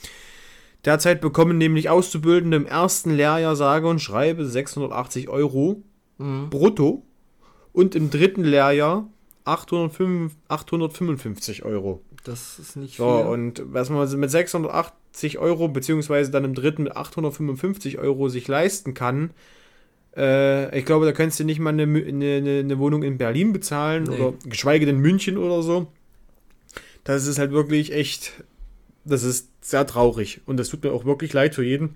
Derzeit bekommen nämlich Auszubildende im ersten Lehrjahr sage und schreibe 680 Euro Mhm. brutto und im dritten Lehrjahr 805, 855 Euro. Das ist nicht So, viel. und was man mit 680 Euro, beziehungsweise dann im dritten mit 855 Euro sich leisten kann, äh, ich glaube, da kannst du nicht mal eine, eine, eine Wohnung in Berlin bezahlen Nee. oder geschweige denn München oder so. Das ist halt wirklich echt, das ist sehr traurig und das tut mir auch wirklich leid für jeden,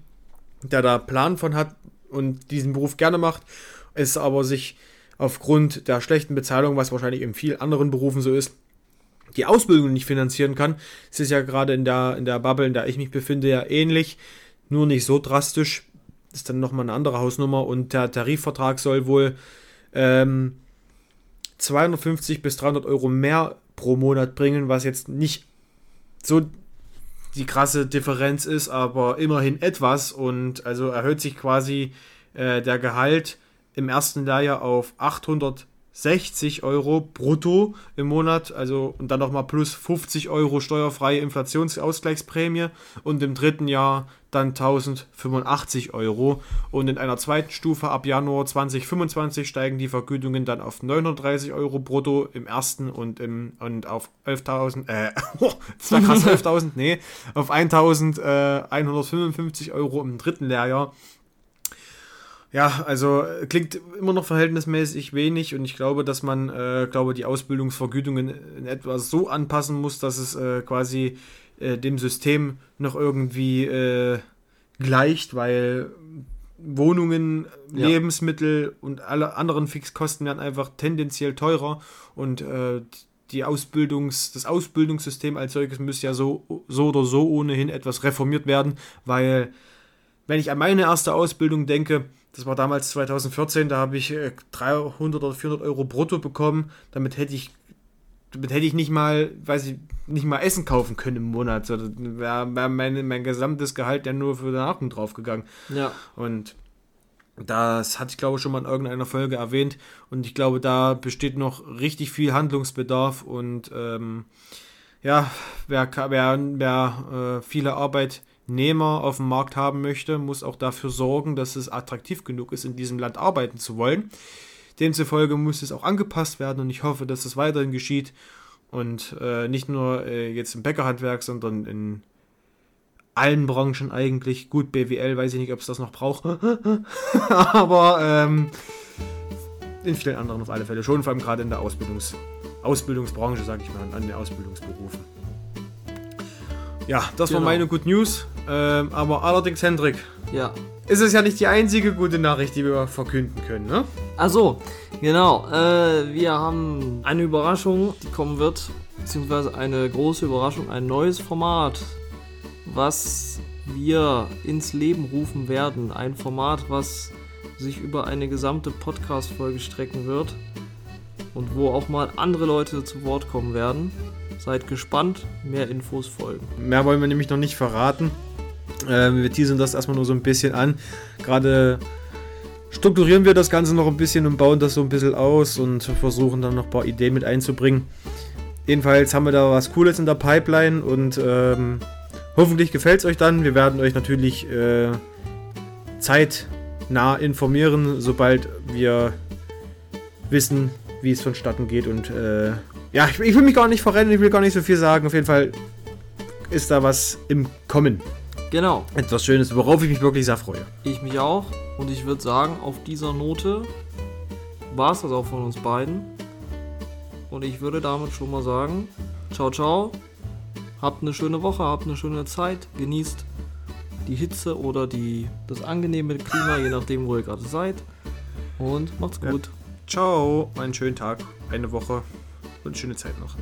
der da Plan von hat und diesen Beruf gerne macht, es aber sich aufgrund der schlechten Bezahlung, was wahrscheinlich in vielen anderen Berufen so ist, die Ausbildung nicht finanzieren kann. Es ist ja gerade in der, in der Bubble, in der ich mich befinde, ja ähnlich, nur nicht so drastisch. Das ist dann nochmal eine andere Hausnummer und der Tarifvertrag soll wohl ähm, 250 bis 300 Euro mehr pro Monat bringen, was jetzt nicht so die krasse Differenz ist, aber immerhin etwas und also erhöht sich quasi äh, der Gehalt im ersten Lehrjahr auf 860 Euro brutto im Monat, also und dann nochmal plus 50 Euro steuerfreie Inflationsausgleichsprämie und im dritten Jahr dann 1085 Euro. Und in einer zweiten Stufe ab Januar 2025 steigen die Vergütungen dann auf 930 Euro brutto im ersten und im und auf 11.000 äh, das war krass 11.000 nee auf 1.155 Euro im dritten Lehrjahr ja, also äh, klingt immer noch verhältnismäßig wenig und ich glaube, dass man, äh, glaube die Ausbildungsvergütungen in etwa so anpassen muss, dass es äh, quasi äh, dem System noch irgendwie äh, gleicht, weil Wohnungen, Ja. Lebensmittel und alle anderen Fixkosten werden einfach tendenziell teurer und äh, die Ausbildungs, das Ausbildungssystem als solches müsste ja so, so oder so ohnehin etwas reformiert werden, weil wenn ich an meine erste Ausbildung denke, das war damals 2014, da habe ich äh, 300 oder 400 Euro brutto bekommen. Damit hätte ich, damit hätte ich nicht mal, weiß ich, nicht mal Essen kaufen können im Monat. So, wäre wär mein, mein gesamtes Gehalt ja nur für den Nahrung draufgegangen. Ja, Und das hatte ich, glaube ich, schon mal in irgendeiner Folge erwähnt. Und ich glaube, da besteht noch richtig viel Handlungsbedarf. Und ähm, ja, wer, wer, wer äh, viele Arbeitnehmer auf dem Markt haben möchte, muss auch dafür sorgen, dass es attraktiv genug ist, in diesem Land arbeiten zu wollen. Demzufolge muss es auch angepasst werden und ich hoffe, dass es weiterhin geschieht. Und äh, nicht nur äh, jetzt im Bäckerhandwerk, sondern in allen Branchen eigentlich. Gut, BWL weiß ich nicht, ob es das noch braucht. Aber ähm, in vielen anderen auf alle Fälle schon, vor allem gerade in der Ausbildungs Ausbildungsbranche, sage ich mal, an den Ausbildungsberufen. Ja, das war Genau. meine Good News. Ähm, aber allerdings, Hendrik, Ja. ist es ja nicht die einzige gute Nachricht, die wir verkünden können, ne? Also, genau. Äh, wir haben eine Überraschung, die kommen wird, beziehungsweise eine große Überraschung, ein neues Format, was wir ins Leben rufen werden. Ein Format, was sich über eine gesamte Podcast-Folge strecken wird und wo auch mal andere Leute zu Wort kommen werden. Seid gespannt, mehr Infos folgen. Mehr wollen wir nämlich noch nicht verraten. Ähm, wir teasern das erstmal nur so ein bisschen an. Gerade strukturieren wir das Ganze noch ein bisschen und bauen das so ein bisschen aus und versuchen dann noch ein paar Ideen mit einzubringen. Jedenfalls haben wir da was Cooles in der Pipeline und ähm, hoffentlich gefällt es euch dann. Wir werden euch natürlich äh, zeitnah informieren, sobald wir wissen, wie es vonstatten geht. Und äh, ja, ich, ich will mich gar nicht verrennen, ich will gar nicht so viel sagen. Auf jeden Fall ist da was im Kommen. Genau. Etwas Schönes, worauf ich mich wirklich sehr freue. Ich mich auch. Und ich würde sagen, auf dieser Note war es das auch von uns beiden. Und ich würde damit schon mal sagen, ciao, ciao. Habt eine schöne Woche, habt eine schöne Zeit. Genießt die Hitze oder die, das angenehme Klima, je nachdem, wo ihr gerade seid. Und macht's Ja. gut. Ciao, einen schönen Tag, eine Woche und schöne Zeit noch.